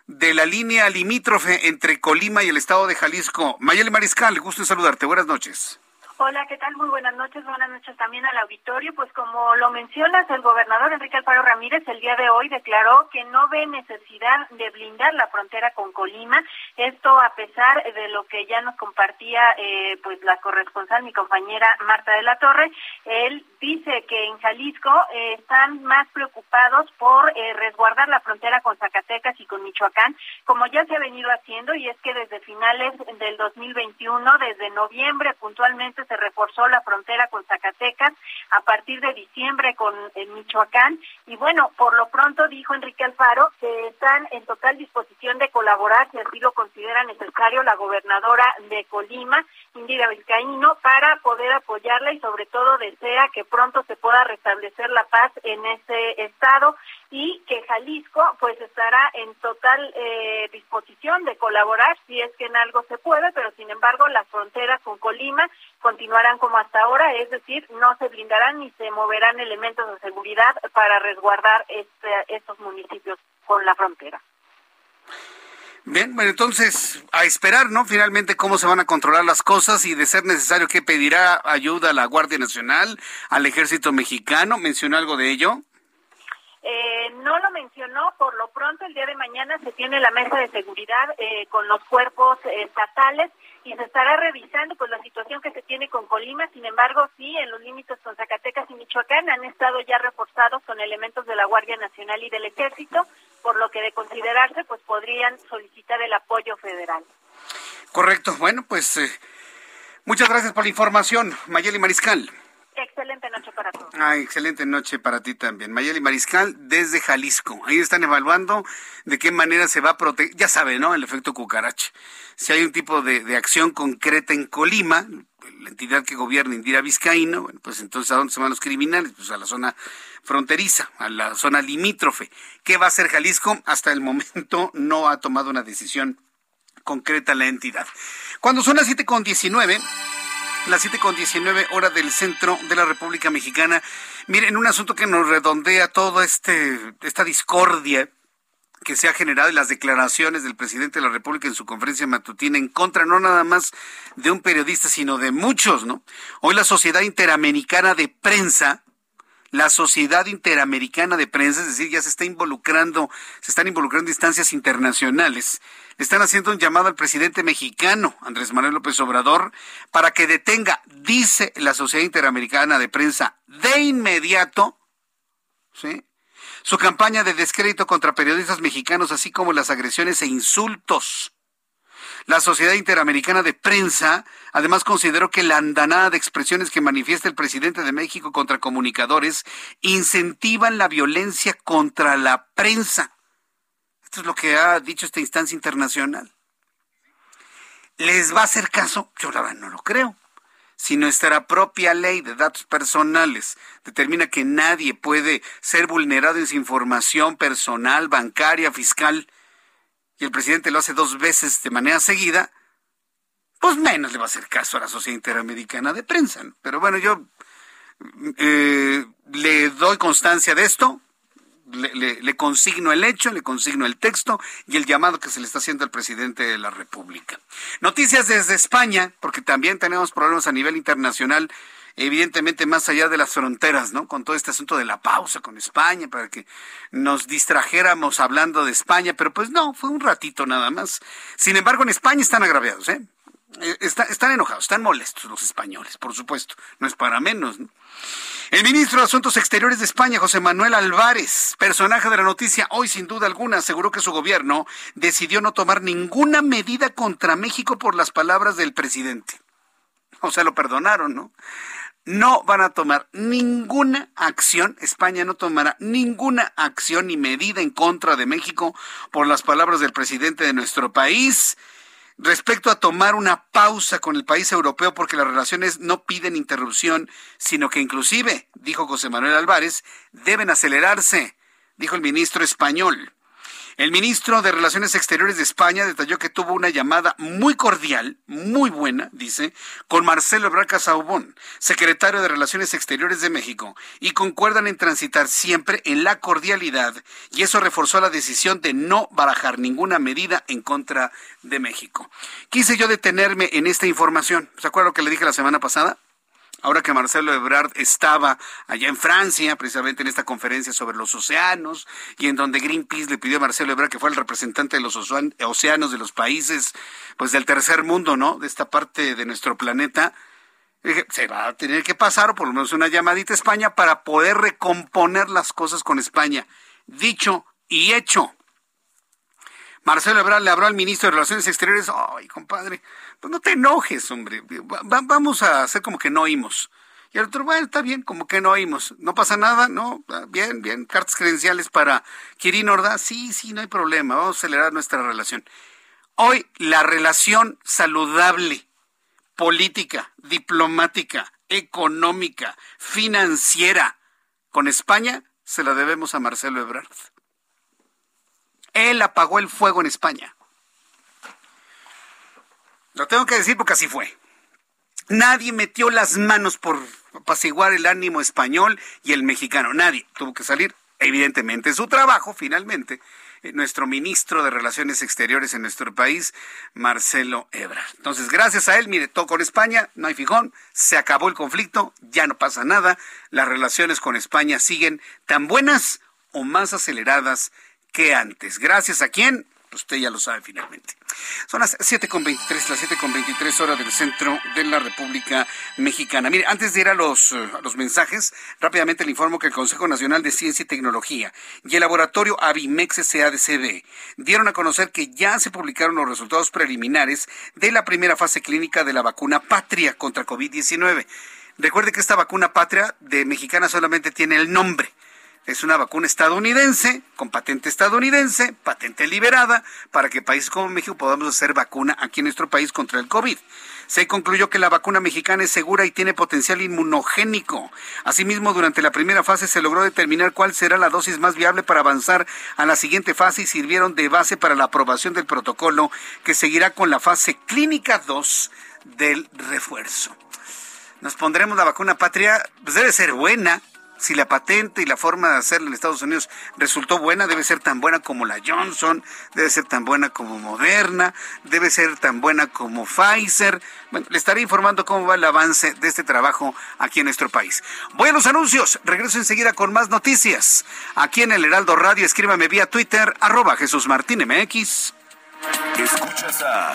de la línea limítrofe entre Colima y el estado de Jalisco. Mayeli Mariscal, gusto en saludarte. Buenas noches. Hola, ¿qué tal? Muy buenas noches. Buenas noches también al auditorio. Pues como lo mencionas, el gobernador Enrique Alfaro Ramírez el día de hoy declaró que no ve necesidad de blindar la frontera con Colima. Esto a pesar de lo que ya nos compartía eh, pues la corresponsal, mi compañera Marta de la Torre. Él dice que en Jalisco eh, están más preocupados por eh, resguardar la frontera con Zacatecas y con Michoacán, como ya se ha venido haciendo, y es que desde finales del 2021, desde noviembre puntualmente, se reforzó la frontera con Zacatecas, a partir de diciembre con Michoacán, y bueno, por lo pronto dijo Enrique Alfaro que están en total disposición de colaborar, si así lo considera necesario, la gobernadora de Colima, Indira Vizcaíno, para poder apoyarla y sobre todo desea que pronto se pueda restablecer la paz en ese estado y que Jalisco pues estará en total eh, disposición de colaborar si es que en algo se puede, pero sin embargo las fronteras con Colima continuarán como hasta ahora, es decir, no se blindarán ni se moverán elementos de seguridad para resguardar este, estos municipios con la frontera. Bien, bueno, entonces a esperar, ¿no? Finalmente cómo se van a controlar las cosas y de ser necesario que pedirá ayuda a la Guardia Nacional, al Ejército Mexicano. ¿Mencionó algo de ello? Eh, no lo mencionó, por lo pronto el día de mañana se tiene la mesa de seguridad eh, con los cuerpos estatales y se estará revisando pues la situación que se tiene con Colima, sin embargo sí, en los límites con Zacatecas y Michoacán han estado ya reforzados con elementos de la Guardia Nacional y del Ejército, por lo que de considerarse pues podrían solicitar el apoyo federal. Correcto, bueno pues eh, muchas gracias por la información, Mayeli Mariscal. Excelente noche para todos. Ah, excelente noche para ti también. Mayeli Mariscal desde Jalisco. Ahí están evaluando de qué manera se va a proteger. Ya sabe, ¿no? El efecto cucaracha. Si hay un tipo de, acción concreta en Colima, la entidad que gobierna Indira Vizcaíno, bueno, pues entonces ¿a dónde se van los criminales? Pues a la zona fronteriza, a la zona limítrofe. ¿Qué va a hacer Jalisco? Hasta el momento no ha tomado una decisión concreta la entidad. Cuando son las 7 con 19 las 7 con 19 horas del centro de la República Mexicana. Miren, un asunto que nos redondea toda este, esta discordia que se ha generado en las declaraciones del presidente de la República en su conferencia matutina en contra no nada más de un periodista, sino de muchos, ¿no? Hoy la Sociedad Interamericana de Prensa la Sociedad Interamericana de Prensa, es decir, ya se está involucrando, se están involucrando instancias internacionales. Le están haciendo un llamado al presidente mexicano, Andrés Manuel López Obrador, para que detenga, dice la Sociedad Interamericana de Prensa, de inmediato, su campaña de descrédito contra periodistas mexicanos, así como las agresiones e insultos la Sociedad Interamericana de Prensa además consideró que la andanada de expresiones que manifiesta el presidente de México contra comunicadores incentivan la violencia contra la prensa. Esto es lo que ha dicho esta instancia internacional. ¿Les va a hacer caso? Yo la verdad no lo creo. Si nuestra propia ley de datos personales determina que nadie puede ser vulnerado en su información personal, bancaria, fiscal, y el presidente lo hace dos veces de manera seguida, pues menos le va a hacer caso a la Sociedad Interamericana de Prensa. Pero bueno, yo eh, le doy constancia de esto, le, consigno el hecho, le consigno el texto y el llamado que se le está haciendo al presidente de la República. Noticias desde España, porque también tenemos problemas a nivel internacional, evidentemente más allá de las fronteras, ¿no? Con todo este asunto de la pausa con España, para que nos distrajéramos hablando de España, pero pues no, fue un ratito nada más. Sin embargo, en España están agraviados, ¿eh? Eh están enojados, están molestos los españoles, por supuesto, no es para menos. ¿no? El ministro de Asuntos Exteriores de España, José Manuel Álvarez, personaje de la noticia hoy sin duda alguna, aseguró que su gobierno decidió no tomar ninguna medida contra México por las palabras del presidente. O sea, lo perdonaron, ¿no? No van a tomar ninguna acción, España no tomará ninguna acción ni medida en contra de México por las palabras del presidente de nuestro país respecto a tomar una pausa con el país europeo porque las relaciones no piden interrupción, sino que inclusive, dijo José Manuel Álvarez, deben acelerarse, dijo el ministro español. El ministro de Relaciones Exteriores de España detalló que tuvo una llamada muy cordial, muy buena, dice, con Marcelo Ebrard Casaubon, secretario de Relaciones Exteriores de México, y concuerdan en transitar siempre en la cordialidad, y eso reforzó la decisión de no barajar ninguna medida en contra de México. Quise yo detenerme en esta información. ¿Se acuerdan lo que le dije la semana pasada? Ahora que Marcelo Ebrard estaba allá en Francia, precisamente en esta conferencia sobre los océanos, y en donde Greenpeace le pidió a Marcelo Ebrard que fuera el representante de los océanos de los países, pues del tercer mundo, ¿no? De esta parte de nuestro planeta. Dije, se va a tener que pasar, o por lo menos una llamadita a España, para poder recomponer las cosas con España. Dicho y hecho. Marcelo Ebrard le habló al ministro de Relaciones Exteriores, ay, compadre, pues no te enojes, hombre, vamos a hacer como que no oímos. Y el otro, bueno, está bien, como que no oímos. No pasa nada, ¿no? Ah, bien, bien, cartas credenciales para Kirin Ordaz, sí, sí, no hay problema, vamos a acelerar nuestra relación. Hoy la relación saludable, política, diplomática, económica, financiera con España se la debemos a Marcelo Ebrard. Él apagó el fuego en España. Lo tengo que decir porque así fue. Nadie metió las manos por apaciguar el ánimo español y el mexicano. Nadie. Tuvo que salir, evidentemente, su trabajo, finalmente, eh, nuestro ministro de Relaciones Exteriores en nuestro país, Marcelo Ebrard. Entonces, gracias a él, mire, todo con España, no hay fijón, se acabó el conflicto, ya no pasa nada, las relaciones con España siguen tan buenas o más aceleradas que antes. Gracias a quién, usted ya lo sabe finalmente. Son las 7.23, las 7.23 horas del centro de la República Mexicana. Mire, antes de ir a los, eh, los mensajes, rápidamente le informo que el Consejo Nacional de Ciencia y Tecnología y el laboratorio Avimex SADCB dieron a conocer que ya se publicaron los resultados preliminares de la primera fase clínica de la vacuna Patria contra COVID-19. Recuerde que esta vacuna Patria de mexicana solamente tiene el nombre es una vacuna estadounidense, con patente estadounidense, patente liberada, para que países como México podamos hacer vacuna aquí en nuestro país contra el COVID. Se concluyó que la vacuna mexicana es segura y tiene potencial inmunogénico. Asimismo, durante la primera fase se logró determinar cuál será la dosis más viable para avanzar a la siguiente fase y sirvieron de base para la aprobación del protocolo que seguirá con la fase clínica 2 del refuerzo. Nos pondremos la vacuna patria, pues debe ser buena, si la patente y la forma de hacerlo en Estados Unidos resultó buena, debe ser tan buena como la Johnson, debe ser tan buena como Moderna, debe ser tan buena como Pfizer. Bueno, le estaré informando cómo va el avance de este trabajo aquí en nuestro país. Voy a los anuncios, regreso enseguida con más noticias. Aquí en el Heraldo Radio, escríbame vía Twitter, arroba Jesús Martín MX. Escuchas a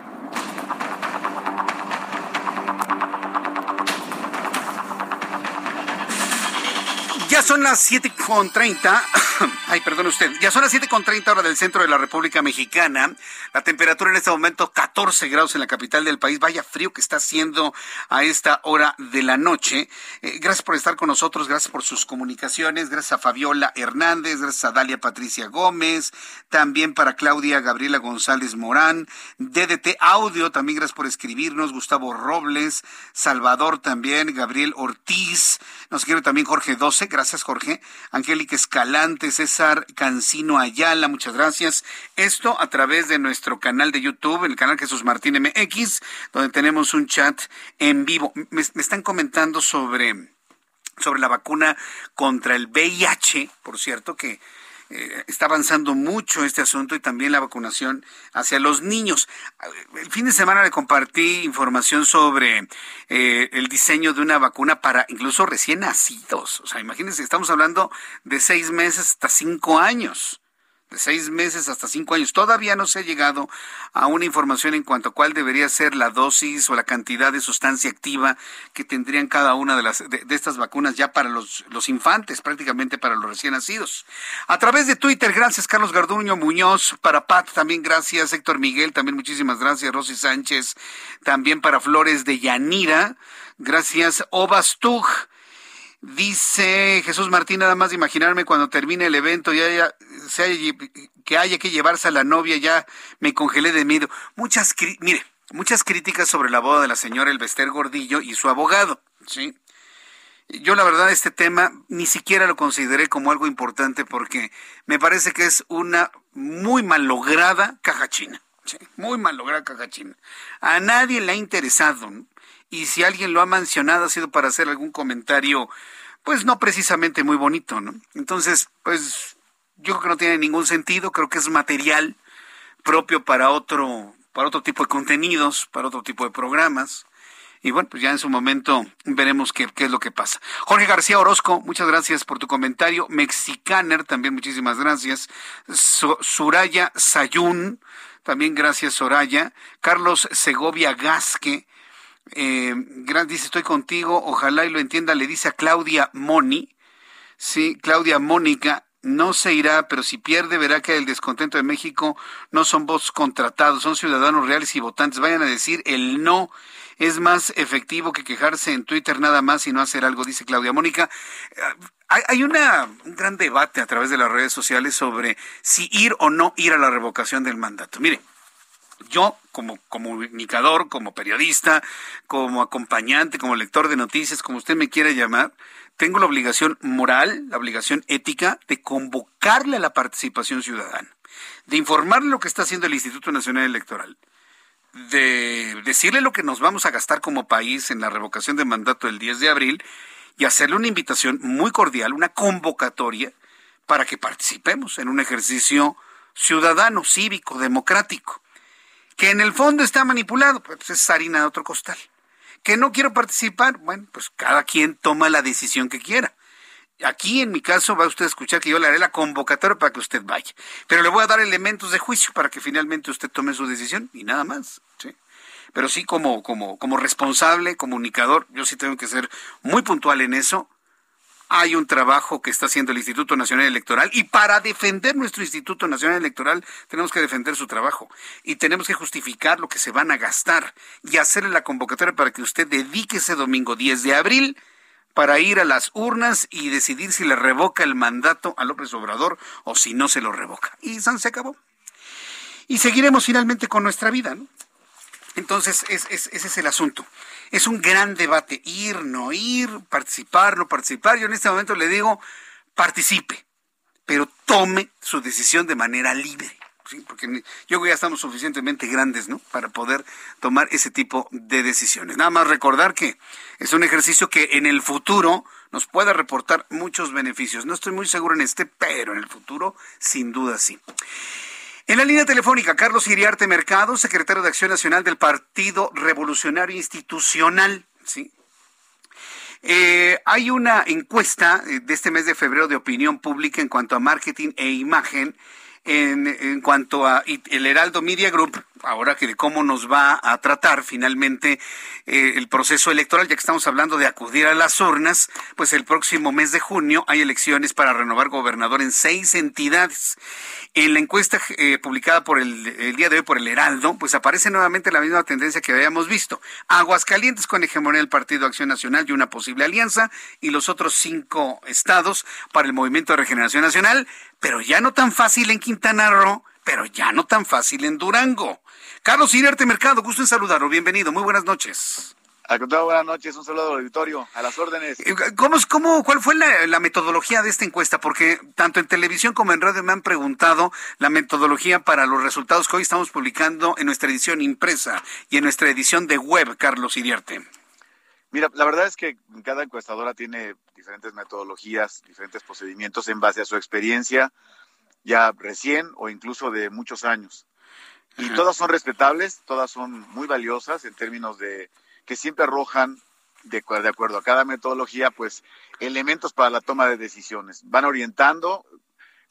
Son las siete con treinta. Ay, perdón usted. Ya son las siete con treinta hora del centro de la República Mexicana. La temperatura en este momento 14 grados en la capital del país. Vaya frío que está haciendo a esta hora de la noche. Eh, gracias por estar con nosotros. Gracias por sus comunicaciones. Gracias a Fabiola Hernández. Gracias a Dalia Patricia Gómez. También para Claudia Gabriela González Morán. DDT Audio. También gracias por escribirnos. Gustavo Robles. Salvador también. Gabriel Ortiz. Nos quiere también Jorge 12. Gracias, Jorge. Angélica Escalante, César Cancino Ayala, muchas gracias. Esto a través de nuestro canal de YouTube, el canal Jesús Martín MX, donde tenemos un chat en vivo. Me, me están comentando sobre, sobre la vacuna contra el VIH, por cierto, que eh, está avanzando mucho este asunto y también la vacunación hacia los niños. El fin de semana le compartí información sobre eh, el diseño de una vacuna para incluso recién nacidos. O sea, imagínense, estamos hablando de seis meses hasta cinco años de seis meses hasta cinco años. Todavía no se ha llegado a una información en cuanto a cuál debería ser la dosis o la cantidad de sustancia activa que tendrían cada una de, las, de, estas vacunas ya para los, los, infantes, prácticamente para los recién nacidos. A través de Twitter, gracias Carlos Garduño Muñoz, para Pat también gracias, Héctor Miguel también muchísimas gracias, Rosy Sánchez, también para Flores de Yanira, gracias Obastug. Dice Jesús Martín, nada más de imaginarme cuando termine el evento y haya, que haya que llevarse a la novia, ya me congelé de miedo. Muchas, mire, muchas críticas sobre la boda de la señora Elvester Gordillo y su abogado, ¿sí? Yo la verdad este tema ni siquiera lo consideré como algo importante porque me parece que es una muy mal lograda caja china, muy mal lograda caja china. A nadie le ha interesado, ¿no? y si alguien lo ha mencionado ha sido para hacer algún comentario, pues no precisamente muy bonito, ¿no? Entonces, pues yo creo que no tiene ningún sentido, creo que es material propio para otro, para otro tipo de contenidos, para otro tipo de programas. Y bueno, pues ya en su momento veremos qué, qué es lo que pasa. Jorge García Orozco, muchas gracias por tu comentario. Mexicaner, también muchísimas gracias. Suraya Sayún, también gracias Soraya. Carlos Segovia Gasque, eh, dice, estoy contigo, ojalá y lo entienda, le dice a Claudia Moni, sí, Claudia Mónica, no se irá, pero si pierde verá que el descontento de México no son votos contratados, son ciudadanos reales y votantes. Vayan a decir el no es más efectivo que quejarse en Twitter nada más y no hacer algo, dice Claudia Mónica. Hay, hay una, un gran debate a través de las redes sociales sobre si ir o no ir a la revocación del mandato. Mire, yo como comunicador, como periodista, como acompañante, como lector de noticias, como usted me quiera llamar, tengo la obligación moral, la obligación ética de convocarle a la participación ciudadana, de informarle lo que está haciendo el Instituto Nacional Electoral, de decirle lo que nos vamos a gastar como país en la revocación de mandato del 10 de abril y hacerle una invitación muy cordial, una convocatoria para que participemos en un ejercicio ciudadano, cívico, democrático que en el fondo está manipulado, pues es harina de otro costal. Que no quiero participar, bueno, pues cada quien toma la decisión que quiera. Aquí en mi caso va usted a escuchar que yo le haré la convocatoria para que usted vaya. Pero le voy a dar elementos de juicio para que finalmente usted tome su decisión y nada más. ¿sí? Pero sí como, como, como responsable, comunicador, yo sí tengo que ser muy puntual en eso hay un trabajo que está haciendo el Instituto Nacional Electoral y para defender nuestro Instituto Nacional Electoral tenemos que defender su trabajo y tenemos que justificar lo que se van a gastar y hacerle la convocatoria para que usted dedique ese domingo 10 de abril para ir a las urnas y decidir si le revoca el mandato a López Obrador o si no se lo revoca. Y se acabó. Y seguiremos finalmente con nuestra vida, ¿no? Entonces, ese es el asunto es un gran debate, ir, no ir, participar, no participar. Yo en este momento le digo, participe, pero tome su decisión de manera libre. Porque yo creo que ya estamos suficientemente grandes, ¿no? Para poder tomar ese tipo de decisiones. Nada más recordar que es un ejercicio que en el futuro nos puede reportar muchos beneficios. No estoy muy seguro en este, pero en el futuro sin duda sí. En la línea telefónica, Carlos Iriarte Mercado, secretario de Acción Nacional del Partido Revolucionario Institucional. ¿sí? Eh, hay una encuesta eh, de este mes de febrero de opinión pública en cuanto a marketing e imagen. En, en, cuanto a el Heraldo Media Group, ahora que de cómo nos va a tratar finalmente eh, el proceso electoral, ya que estamos hablando de acudir a las urnas, pues el próximo mes de junio hay elecciones para renovar gobernador en seis entidades. En la encuesta eh, publicada por el, el, día de hoy por el Heraldo, pues aparece nuevamente la misma tendencia que habíamos visto. Aguascalientes con hegemonía del Partido Acción Nacional y una posible alianza, y los otros cinco estados para el Movimiento de Regeneración Nacional, pero ya no tan fácil en Quintana Roo, pero ya no tan fácil en Durango. Carlos Iriarte Mercado, gusto en saludarlo. Bienvenido, muy buenas noches. Al contrario, buenas noches, un saludo al auditorio, a las órdenes. Eh, ¿Cómo, cómo, ¿Cuál fue la, la, metodología de esta encuesta? Porque tanto en televisión como en radio me han preguntado la metodología para los resultados que hoy estamos publicando en nuestra edición impresa y en nuestra edición de web, Carlos Iriarte. Mira, la verdad es que cada encuestadora tiene diferentes metodologías, diferentes procedimientos en base a su experiencia, ya recién o incluso de muchos años. Y Ajá. todas son respetables, todas son muy valiosas en términos de que siempre arrojan, de, de, acuerdo a cada metodología, pues elementos para la toma de decisiones. Van orientando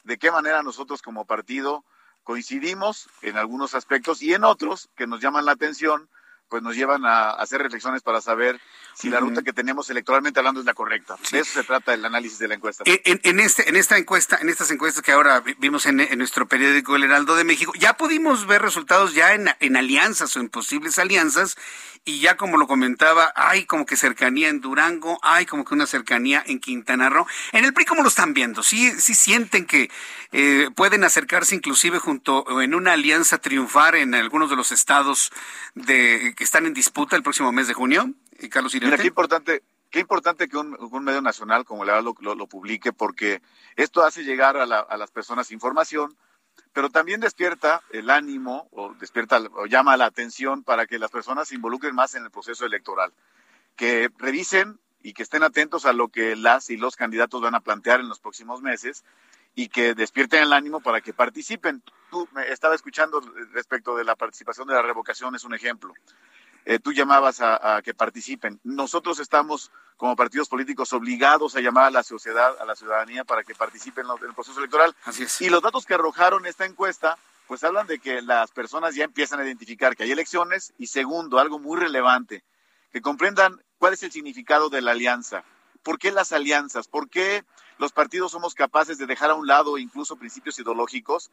de qué manera nosotros como partido coincidimos en algunos aspectos y en otros que nos llaman la atención, pues nos llevan a hacer reflexiones para saber si la ruta que tenemos electoralmente hablando es la correcta. Sí. De eso se trata el análisis de la encuesta. En, en, este, en esta encuesta, en estas encuestas que ahora vimos en, en, nuestro periódico El Heraldo de México, ya pudimos ver resultados ya en, en alianzas o en posibles alianzas y ya como lo comentaba, hay como que cercanía en Durango, hay como que una cercanía en Quintana Roo. En el PRI, ¿cómo lo están viendo? ¿Sí, sí sienten que eh, pueden acercarse inclusive junto en una alianza triunfar en algunos de los estados de, que están en disputa el próximo mes de junio? Y Carlos Mira, qué importante, qué importante que un, un medio nacional como el lo, lo, lo, publique, porque esto hace llegar a, la, a las personas información, pero también despierta el ánimo o despierta o llama la atención para que las personas se involucren más en el proceso electoral, que revisen y que estén atentos a lo que las y los candidatos van a plantear en los próximos meses y que despierten el ánimo para que participen. Tú me estaba escuchando respecto de la participación de la revocación, es un ejemplo. Eh, tú llamabas a, a, que participen. Nosotros estamos como partidos políticos obligados a llamar a la sociedad, a la ciudadanía para que participen en el proceso electoral. Así es. Y los datos que arrojaron esta encuesta, pues hablan de que las personas ya empiezan a identificar que hay elecciones y segundo, algo muy relevante, que comprendan cuál es el significado de la alianza. ¿Por qué las alianzas? ¿Por qué los partidos somos capaces de dejar a un lado incluso principios ideológicos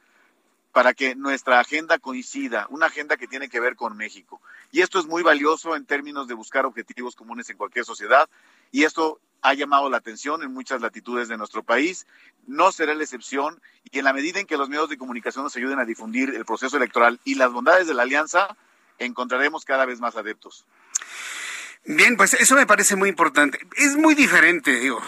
para que nuestra agenda coincida, una agenda que tiene que ver con México. Y esto es muy valioso en términos de buscar objetivos comunes en cualquier sociedad y esto ha llamado la atención en muchas latitudes de nuestro país. No será la excepción y en la medida en que los medios de comunicación nos ayuden a difundir el proceso electoral y las bondades de la alianza, encontraremos cada vez más adeptos. Bien, pues eso me parece muy importante. Es muy diferente, digo,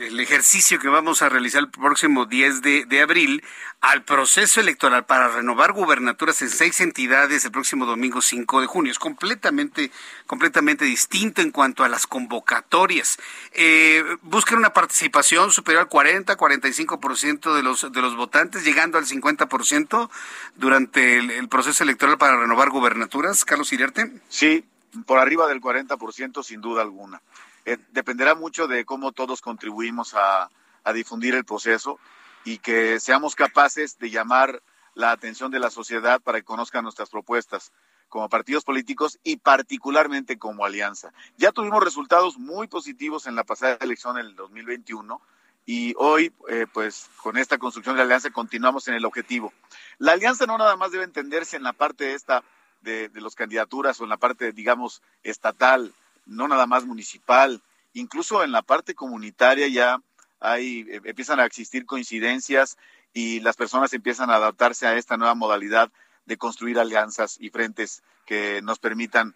el, ejercicio que vamos a realizar el próximo 10 de, de, abril al proceso electoral para renovar gubernaturas en seis entidades el próximo domingo 5 de junio. Es completamente, completamente distinto en cuanto a las convocatorias. Eh, buscan una participación superior al 40, 45% de los, de los votantes, llegando al 50% durante el, proceso electoral para renovar gubernaturas. Carlos Iriarte. Sí, por arriba del 40% sin duda alguna. Eh, dependerá mucho de cómo todos contribuimos a, difundir el proceso y que seamos capaces de llamar la atención de la sociedad para que conozcan nuestras propuestas como partidos políticos y particularmente como alianza. Ya tuvimos resultados muy positivos en la pasada elección en el 2021 y hoy, eh, pues con esta construcción de la alianza continuamos en el objetivo. La alianza no nada más debe entenderse en la parte esta de, de las candidaturas o en la parte, digamos, estatal, no nada más municipal, incluso en la parte comunitaria ya hay, eh, empiezan a existir coincidencias y las personas empiezan a adaptarse a esta nueva modalidad de construir alianzas y frentes que nos permitan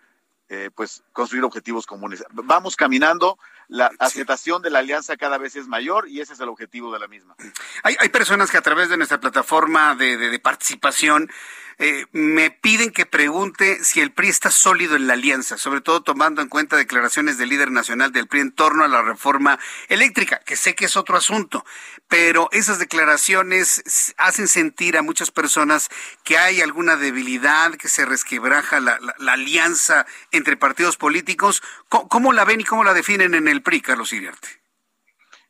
eh, pues construir objetivos comunes. Vamos caminando, la aceptación de la alianza cada vez es mayor y ese es el objetivo de la misma. Hay, hay personas que a través de nuestra plataforma de, de, de participación eh, me piden que pregunte si el PRI está sólido en la alianza, sobre todo tomando en cuenta declaraciones del líder nacional del PRI en torno a la reforma eléctrica, que sé que es otro asunto, pero esas declaraciones hacen sentir a muchas personas que hay alguna debilidad, que se resquebraja la, la, la alianza entre partidos políticos. ¿Cómo, ¿Cómo, la ven y cómo la definen en el PRI, Carlos Iriarte?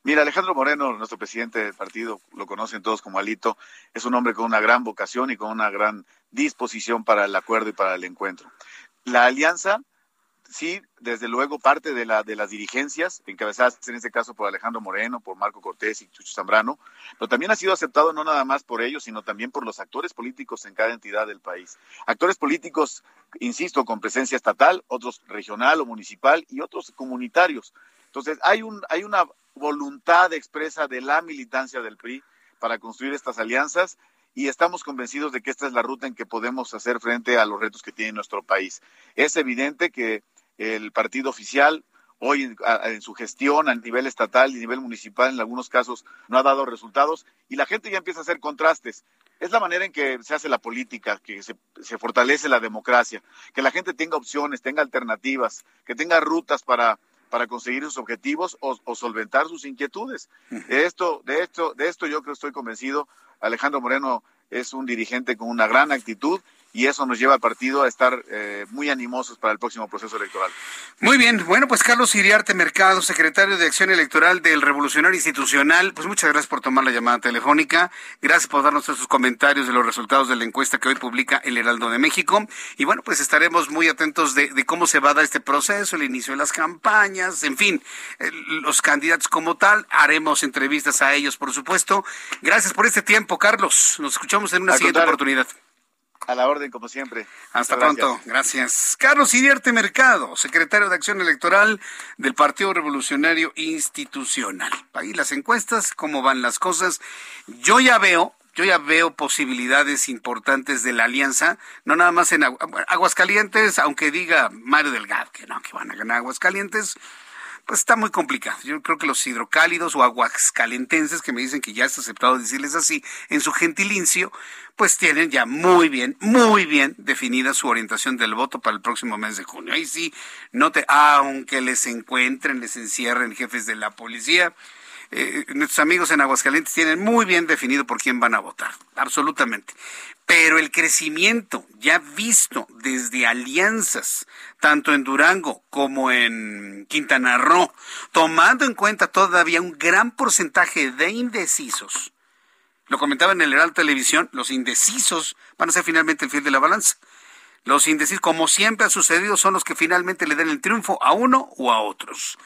Mira, Alejandro Moreno, nuestro presidente del partido, lo conocen todos como Alito, es un hombre con una gran vocación y con una gran disposición para el acuerdo y para el encuentro. La alianza sí, desde luego, parte de, la, de las dirigencias, encabezadas en este caso por Alejandro Moreno, por Marco Cortés y Chucho Zambrano, pero también ha sido aceptado no nada más por ellos, sino también por los actores políticos en cada entidad del país. Actores políticos, insisto, con presencia estatal, otros regional o municipal y otros comunitarios. Entonces, hay, un, hay una voluntad expresa de la militancia del PRI para construir estas alianzas y estamos convencidos de que esta es la ruta en que podemos hacer frente a los retos que tiene nuestro país. Es evidente que el partido oficial hoy en, su gestión a nivel estatal y a nivel municipal en algunos casos no ha dado resultados y la gente ya empieza a hacer contrastes. Es la manera en que se hace la política, que se, fortalece la democracia, que la gente tenga opciones, tenga alternativas, que tenga rutas para, para conseguir sus objetivos o, o solventar sus inquietudes. De esto, de esto, de esto yo creo estoy convencido. Alejandro Moreno es un dirigente con una gran actitud y eso nos lleva al partido a estar eh, muy animosos para el próximo proceso electoral. Muy bien, bueno, pues Carlos Iriarte Mercado, secretario de Acción Electoral del Revolucionario Institucional, pues muchas gracias por tomar la llamada telefónica, gracias por darnos sus comentarios de los resultados de la encuesta que hoy publica el Heraldo de México, y bueno, pues estaremos muy atentos de, cómo se va a dar este proceso, el inicio de las campañas, en fin, los candidatos como tal, haremos entrevistas a ellos, por supuesto. Gracias por este tiempo, Carlos, nos escuchamos en una siguiente oportunidad. A la orden, como siempre. Hasta pronto. Gracias. Carlos Iriarte Mercado, secretario de Acción Electoral del Partido Revolucionario Institucional. Ahí las encuestas, cómo van las cosas. Yo ya veo, yo ya veo posibilidades importantes de la alianza, no nada más en Aguascalientes, aunque diga Mario Delgado que no, que van a ganar Aguascalientes pues está muy complicado. Yo creo que los hidrocálidos o aguascalentenses, que me dicen que ya está aceptado decirles así, en su gentilicio, pues tienen ya muy bien, muy bien definida su orientación del voto para el próximo mes de junio. Ahí sí, no te, aunque les encuentren, les encierren jefes de la policía, eh, nuestros amigos en Aguascalientes tienen muy bien definido por quién van a votar, absolutamente. Pero el crecimiento ya visto desde alianzas, tanto en Durango como en Quintana Roo, tomando en cuenta todavía un gran porcentaje de indecisos, lo comentaba en el Heraldo Televisión, los indecisos van a ser finalmente el fiel de la balanza. Los indecisos, como siempre ha sucedido, son los que finalmente le den el triunfo a uno o a otros.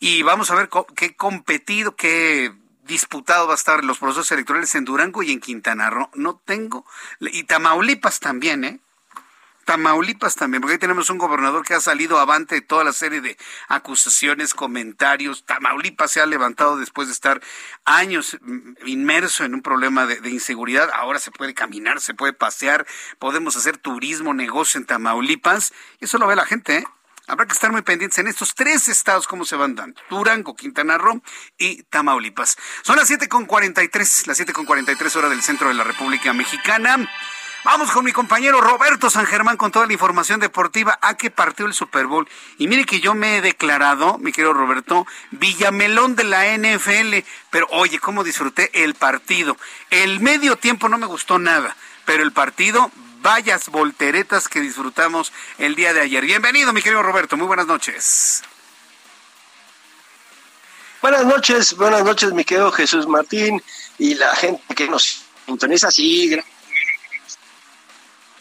Y vamos a ver qué competido, qué disputado va a estar los procesos electorales en Durango y en Quintana Roo. No tengo. Y Tamaulipas también, ¿eh? Tamaulipas también, porque ahí tenemos un gobernador que ha salido avante de toda la serie de acusaciones, comentarios. Tamaulipas se ha levantado después de estar años inmerso en un problema de, inseguridad. Ahora se puede caminar, se puede pasear, podemos hacer turismo, negocio en Tamaulipas. Eso lo ve la gente, ¿eh? Habrá que estar muy pendientes en estos tres estados cómo se van dando. Durango, Quintana Roo y Tamaulipas. Son las 7.43, las 7.43 horas del centro de la República Mexicana. Vamos con mi compañero Roberto San Germán con toda la información deportiva. ¿A qué partió el Super Bowl? Y mire que yo me he declarado, mi querido Roberto, Villamelón de la NFL. Pero oye, cómo disfruté el partido. El medio tiempo no me gustó nada, pero el partido, vayas volteretas que disfrutamos el día de ayer. Bienvenido, mi querido Roberto. Muy buenas noches. Buenas noches, buenas noches, mi querido Jesús Martín y la gente que nos sintoniza. Sí,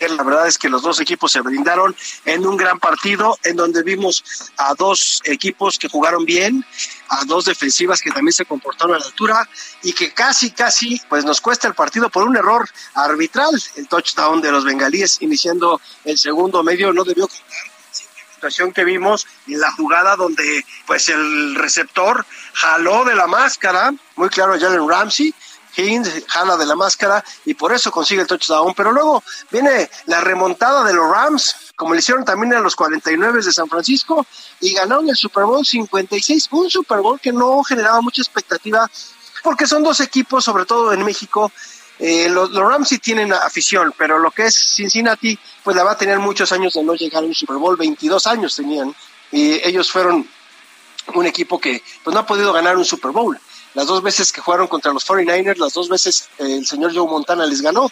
la verdad es que los dos equipos se brindaron en un gran partido en donde vimos a dos equipos que jugaron bien, a dos defensivas que también se comportaron a la altura y que casi, casi, pues nos cuesta el partido por un error arbitral. El touchdown de los bengalíes iniciando el segundo medio no debió contar situación que vimos en la jugada donde pues el receptor jaló de la máscara, muy claro Jalen Ramsey, Higgins jala de la máscara y por eso consigue el touchdown. Pero luego viene la remontada de los Rams, como le hicieron también a los 49 de San Francisco, y ganaron el Super Bowl 56, un Super Bowl que no generaba mucha expectativa, porque son dos equipos, sobre todo en México. Eh, los, Rams sí tienen afición, pero lo que es Cincinnati, pues la va a tener muchos años de no llegar a un Super Bowl, 22 años tenían, y ellos fueron un equipo que pues no ha podido ganar un Super Bowl. Las dos veces que jugaron contra los 49ers, las dos veces eh, el señor Joe Montana les ganó.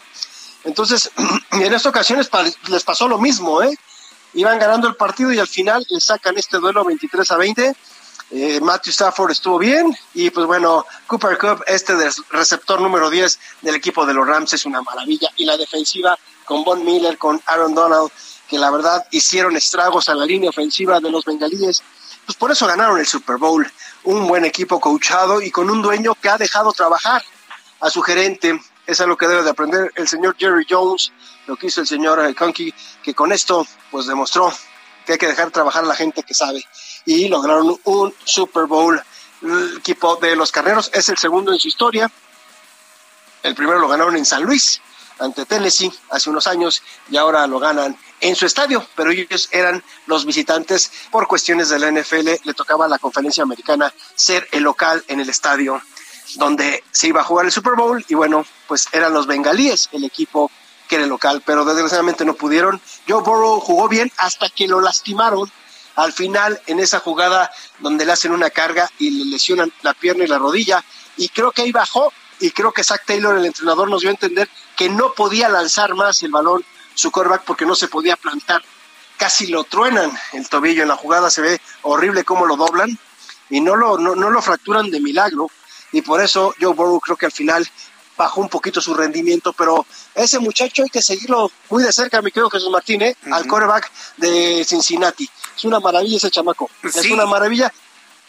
Entonces, en esta ocasión les pasó lo mismo, ¿eh? Iban ganando el partido y al final le sacan este duelo 23 a 20. eh, Matthew Stafford estuvo bien y pues bueno, Cooper Cup, este receptor número 10 del equipo de los Rams es una maravilla y la defensiva con Von Miller, con Aaron Donald, que la verdad hicieron estragos a la línea ofensiva de los bengalíes, pues por eso ganaron el Super Bowl. Un buen equipo coachado y con un dueño que ha dejado trabajar a su gerente. Eso es lo que debe de aprender el señor Jerry Jones, lo que hizo el señor Conky, que con esto pues demostró que hay que dejar trabajar a la gente que sabe y lograron un Super Bowl. El equipo de los carneros es el segundo en su historia. El primero lo ganaron en San Luis ante Tennessee hace unos años y ahora lo ganan en su estadio, pero ellos eran los visitantes por cuestiones de la NFL, le tocaba a la conferencia americana ser el local en el estadio donde se iba a jugar el Super Bowl y bueno, pues eran los bengalíes el equipo que era el local, pero desgraciadamente no pudieron. Joe Burrow jugó bien hasta que lo lastimaron al final en esa jugada donde le hacen una carga y le lesionan la pierna y la rodilla. Y creo que ahí bajó y creo que Zach Taylor, el entrenador, nos dio a entender que no podía lanzar más el balón su quarterback porque no se podía plantar. Casi lo truenan el tobillo en la jugada, se ve horrible cómo lo doblan y no lo, no, lo fracturan de milagro. Y por eso Joe Burrow creo que al final bajó un poquito su rendimiento, pero ese muchacho hay que seguirlo muy de cerca, mi querido Jesús Martínez, al quarterback de Cincinnati. Es una maravilla ese chamaco. Es una maravilla.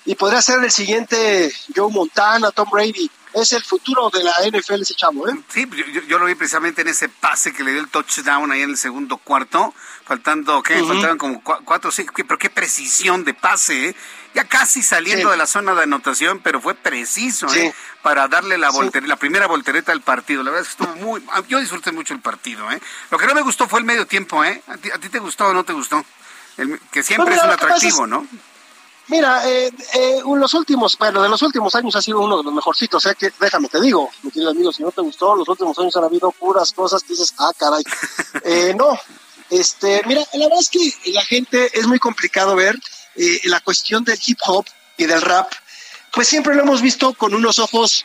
Y podría ser el siguiente Joe Montana, Tom Brady. Es el futuro de la NFL ese chavo, ¿eh? Sí, yo, lo vi precisamente en ese pase que le dio el touchdown ahí en el segundo cuarto. Faltando, ¿qué? Faltaban como cuatro, cinco, pero qué precisión de pase, ¿eh? Ya casi saliendo de la zona de anotación, pero fue preciso, ¿eh? Para darle la, la primera voltereta al partido. La verdad es que estuvo muy... Yo disfruté mucho el partido, ¿eh? Lo que no me gustó fue el medio tiempo, ¿eh? ¿A ti, a ti te gustó o no te gustó? que siempre pues es un atractivo, ¿no? Mira, eh, eh, los últimos, bueno, de los últimos años ha sido uno de los mejorcitos, o sea que déjame te digo, mi querido amigo, si no te gustó, los últimos años han habido puras cosas que dices, ah, caray. eh, no, este, mira, la verdad es que la gente es muy complicado ver eh, la cuestión del hip hop y del rap, pues siempre lo hemos visto con unos ojos,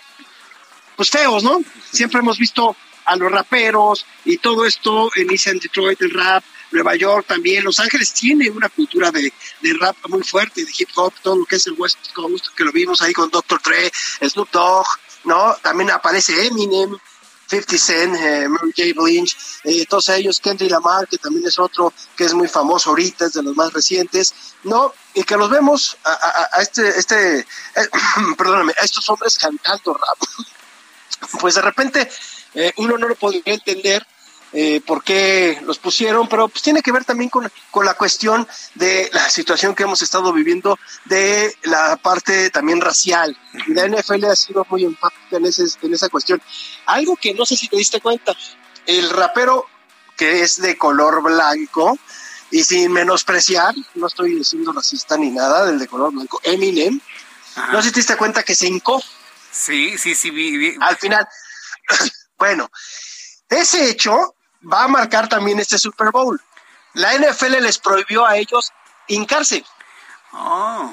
pues feos, ¿no? Siempre hemos visto a los raperos y todo esto en East Detroit, el rap, Nueva York también, Los Ángeles tiene una cultura de, rap muy fuerte, de hip hop, todo lo que es el West Coast, que lo vimos ahí con Dr. Dre, Snoop Dogg, ¿no? También aparece Eminem, 50 Cent, eh, Mary J. Blige, eh, todos ellos, Kendrick Lamar, que también es otro que es muy famoso ahorita, es de los más recientes, ¿no? Y que los vemos a, este, este eh, perdóname, a estos hombres cantando rap. Pues de repente uno no lo podría entender eh, por qué los pusieron, pero pues tiene que ver también con, con, la cuestión de la situación que hemos estado viviendo de la parte también racial. Y la NFL ha sido muy empática en, ese, en esa cuestión. Algo que no sé si te diste cuenta, el rapero que es de color blanco, y sin menospreciar, no estoy diciendo racista ni nada del de color blanco, Eminem, no sé si te diste cuenta que se hincó. Sí, sí, sí, vi. Al final, bueno, ese hecho va a marcar también este Super Bowl. La NFL les prohibió a ellos hincarse. Oh.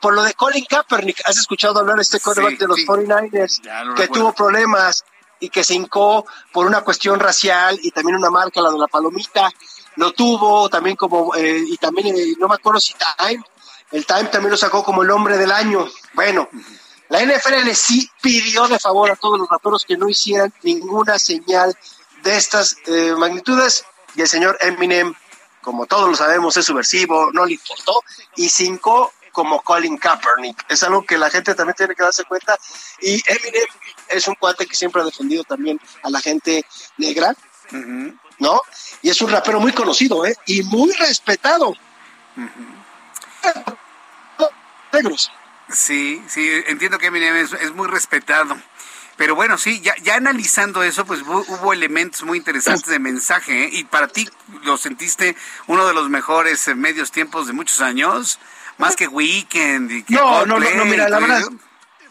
Por lo de Colin Kaepernick, ¿has escuchado hablar de este quarterback de los 49ers que tuvo problemas y que se hincó por una cuestión racial y también una marca, la de la palomita? Lo tuvo también como, eh, y también, eh, no me acuerdo si Time, el Time también lo sacó como el hombre del año. Bueno, la NFL sí pidió de favor a todos los raperos que no hicieran ninguna señal de estas eh, magnitudes y el señor Eminem, como todos lo sabemos, es subversivo, no le importó, y cinco como Colin Kaepernick. Es algo que la gente también tiene que darse cuenta. Y Eminem es un cuate que siempre ha defendido también a la gente negra, ¿no? Y es un rapero muy conocido, ¿eh? Y muy respetado. Negros. Sí, sí, entiendo que Eminem es muy respetado. Pero bueno, sí, ya, ya analizando eso, pues hubo, elementos muy interesantes de mensaje. ¿eh? Y para ti, ¿lo sentiste uno de los mejores eh, medios tiempos de muchos años? Más que Weekend y que No, no, no, mira, la verdad...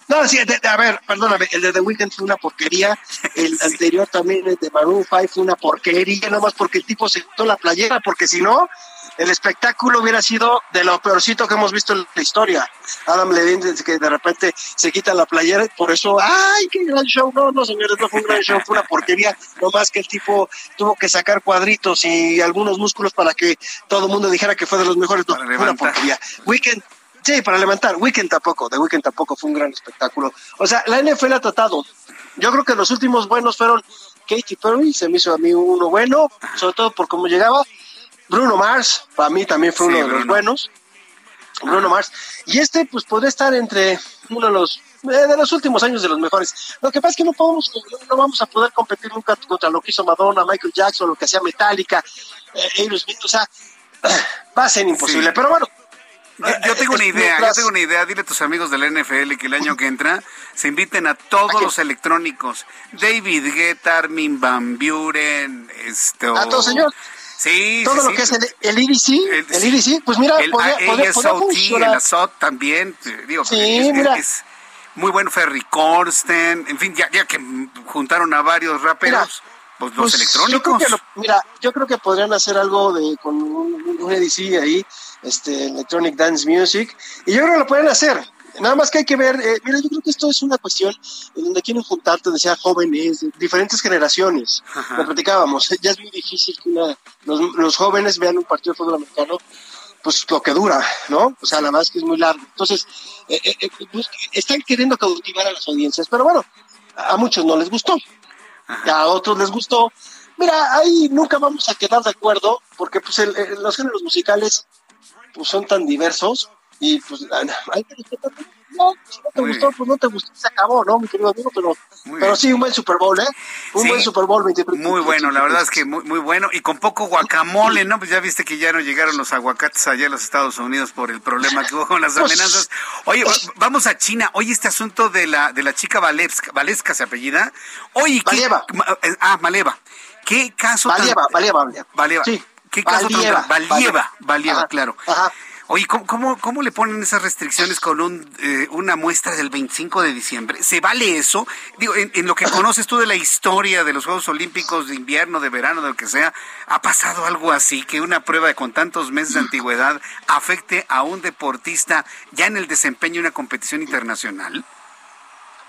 No, sí, a ver, perdóname, el de The Weeknd fue una porquería, el anterior también, el de Maroon 5 fue una porquería, nomás porque el tipo se quitó la playera, porque si no, el espectáculo hubiera sido de lo peorcito que hemos visto en la historia. Adam Levine, que de repente se quita la playera, por eso, ¡ay, qué gran show! No, no, señores, no fue un gran show, fue una porquería. No más que el tipo tuvo que sacar cuadritos y algunos músculos para que todo el mundo dijera que fue de los mejores. No, fue una porquería. Weekend, Sí, para levantar. Weekend tampoco, The Weekend tampoco fue un gran espectáculo. O sea, la NFL ha tratado. Yo creo que los últimos buenos fueron Katy Perry, se me hizo a mí uno bueno, sobre todo por cómo llegaba. Bruno Mars, para mí también fue uno de los buenos. Bruno Mars. Y este, pues, podría estar entre uno de los eh, de los últimos años de los mejores. Lo que pasa es que no podemos, no vamos a poder competir nunca contra lo que hizo Madonna, Michael Jackson, lo que hacía Metallica, eh, o sea, va a ser imposible. Pero bueno, yo, tengo una idea, yo tengo una idea. Dile a tus amigos del NFL que el año que entra se inviten a todos los electrónicos. David Guetta, Armin Van Buren, este... A todo señor. Sí, todo lo que es el, el IDC, el, el pues mira, el podría, el ASOT también, digo, sí, es, mira. Es muy bueno Ferry Corsten, en fin, ya, ya que juntaron a varios raperos. pues los electrónicos. Yo creo que mira, yo creo que podrían hacer algo de con un, un EDC ahí, este Electronic Dance Music, y yo creo que lo pueden hacer. Nada más que hay que ver, eh, mira, yo creo que esto es una cuestión en donde quieren juntarte, decía jóvenes, diferentes generaciones. Lo platicábamos, ya es muy difícil que los, los, jóvenes vean un partido de fútbol americano, pues lo que dura, ¿no? O sea, la más que es muy largo. Entonces, eh, eh, pues, están queriendo cautivar a las audiencias, pero bueno, a muchos no les gustó, a otros les gustó. Mira, ahí nunca vamos a quedar de acuerdo, porque pues los géneros musicales pues son tan diversos y pues hay que No, si no te gustó, pues no te gustó, se acabó, ¿no, mi querido amigo? Pero, pero sí, un buen Super Bowl, ¿eh? Un buen Super Bowl 23. Muy bueno, la verdad es que muy, muy bueno. Y con poco guacamole, ¿no? Pues ya viste que ya no llegaron los aguacates allá en los Estados Unidos por el problema que hubo con las pues, amenazas. Oye, pues, vamos a China. Oye, este asunto de la, de la chica Valesca, Valesca se apellida. Oye, Valeva. Eh, ah, Maleva. ¿Qué caso Valeva, Valeva, Valeva. Sí. ¿Qué caso Valieva, Valieva, Valieva, claro. Ajá. Oye, ¿cómo, cómo, le ponen esas restricciones con un, eh, una muestra del 25 de diciembre? ¿Se vale eso? Digo, en, lo que conoces tú de la historia de los Juegos Olímpicos de invierno, de verano, de lo que sea, ¿ha pasado algo así que una prueba de con tantos meses de antigüedad afecte a un deportista ya en el desempeño de una competición internacional?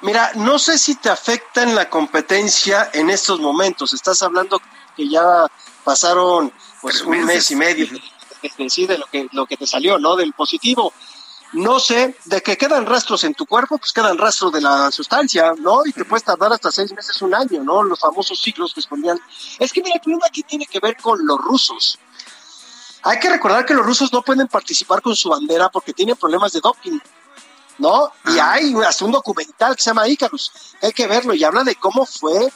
Mira, no sé si te afecta en la competencia en estos momentos. Estás hablando que ya pasaron pues un mes y medio que decide lo que, lo que te salió, ¿no? Del positivo. No sé, de que quedan rastros en tu cuerpo, pues quedan rastros de la sustancia, ¿no? Y te puedes tardar hasta seis meses, un año, ¿no? Los famosos ciclos que escondían. Es que mira, el problema aquí tiene que ver con los rusos. Hay que recordar que los rusos no pueden participar con su bandera porque tienen problemas de doping, ¿no? Y hay hasta un documental que se llama Icarus, hay que verlo y habla de cómo fue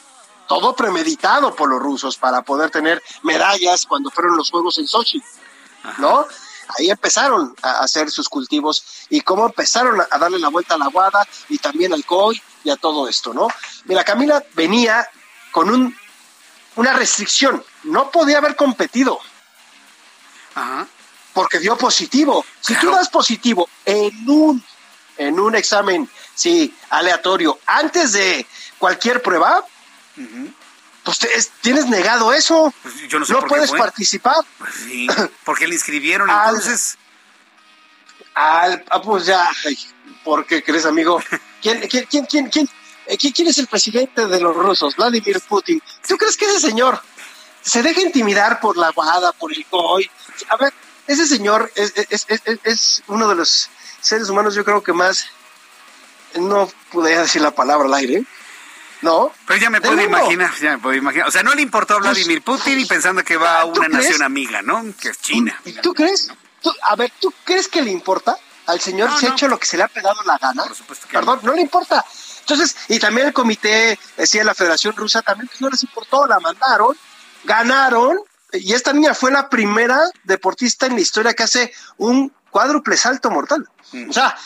todo premeditado por los rusos para poder tener medallas cuando fueron los Juegos en Sochi. ¿No? Ahí empezaron a hacer sus cultivos y cómo empezaron a darle la vuelta a la guada y también al COI y a todo esto, ¿no? Mira, Camila venía con un, una restricción, no podía haber competido. Porque dio positivo. Si tú das positivo en un, en un examen, sí, aleatorio, antes de cualquier prueba, pues tienes negado eso. Pues no puedes participar. Pues sí, porque le inscribieron entonces. Al, ah, pues ya, ¿por qué crees, amigo? ¿Quién, quién, quién, quién, quién, eh, quién es el presidente de los rusos? Vladimir Putin. ¿Tú crees que ese señor se deja intimidar por la guada, por el COI? A ver, ese señor es, es, es, es uno de los seres humanos, yo creo que más, no pude decir la palabra al aire, ¿no? Pero ya me puedo imaginar, ya me puedo imaginar. O sea, no le importó a pues, Vladimir Putin y pensando que va a una nación amiga, ¿no? Que es China. ¿Y tú crees? a ver, ¿tú crees que le importa? Al señor se ha hecho lo que se le ha pegado la gana. Por supuesto que Perdón, no. le importa. Entonces, y también el comité, decía la Federación Rusa, también pues no les importó, la mandaron, ganaron, y esta niña fue la primera deportista en la historia que hace un cuádruple salto mortal. O sea,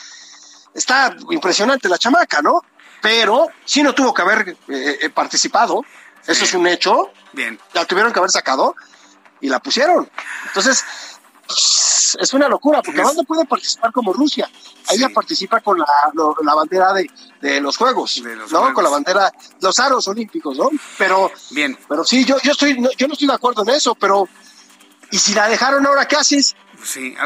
está impresionante la chamaca, ¿no? Pero sí no tuvo que haber eh, eh, participado. Eso es un hecho. Bien. La tuvieron que haber sacado y la pusieron. Entonces, es una locura, porque no puede participar como Rusia. Ella participa con la, la bandera de, de, los Juegos, ¿no? Con la bandera, los aros olímpicos, ¿no? Pero, Bien. pero sí, yo, yo, estoy, yo no estoy de acuerdo en eso, pero ¿y si la dejaron ahora qué haces? Sí,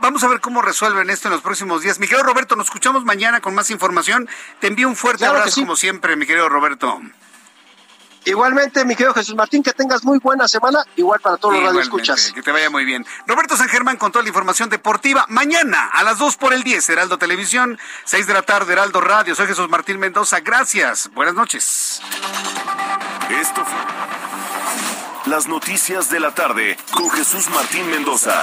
vamos a ver cómo resuelven esto en los próximos días. Mi querido Roberto, nos escuchamos mañana con más información. Te envío un fuerte abrazo como siempre, mi querido Roberto. Igualmente, mi querido Jesús Martín, que tengas muy buena semana, igual para todos los radioescuchas. Que te vaya muy bien. Roberto San Germán con toda la información deportiva. Mañana a las 2 por el 10, Heraldo Televisión, 6 de la tarde, Heraldo Radio. Soy Jesús Martín Mendoza. Gracias. Buenas noches. Esto fue las noticias de la tarde con Jesús Martín Mendoza.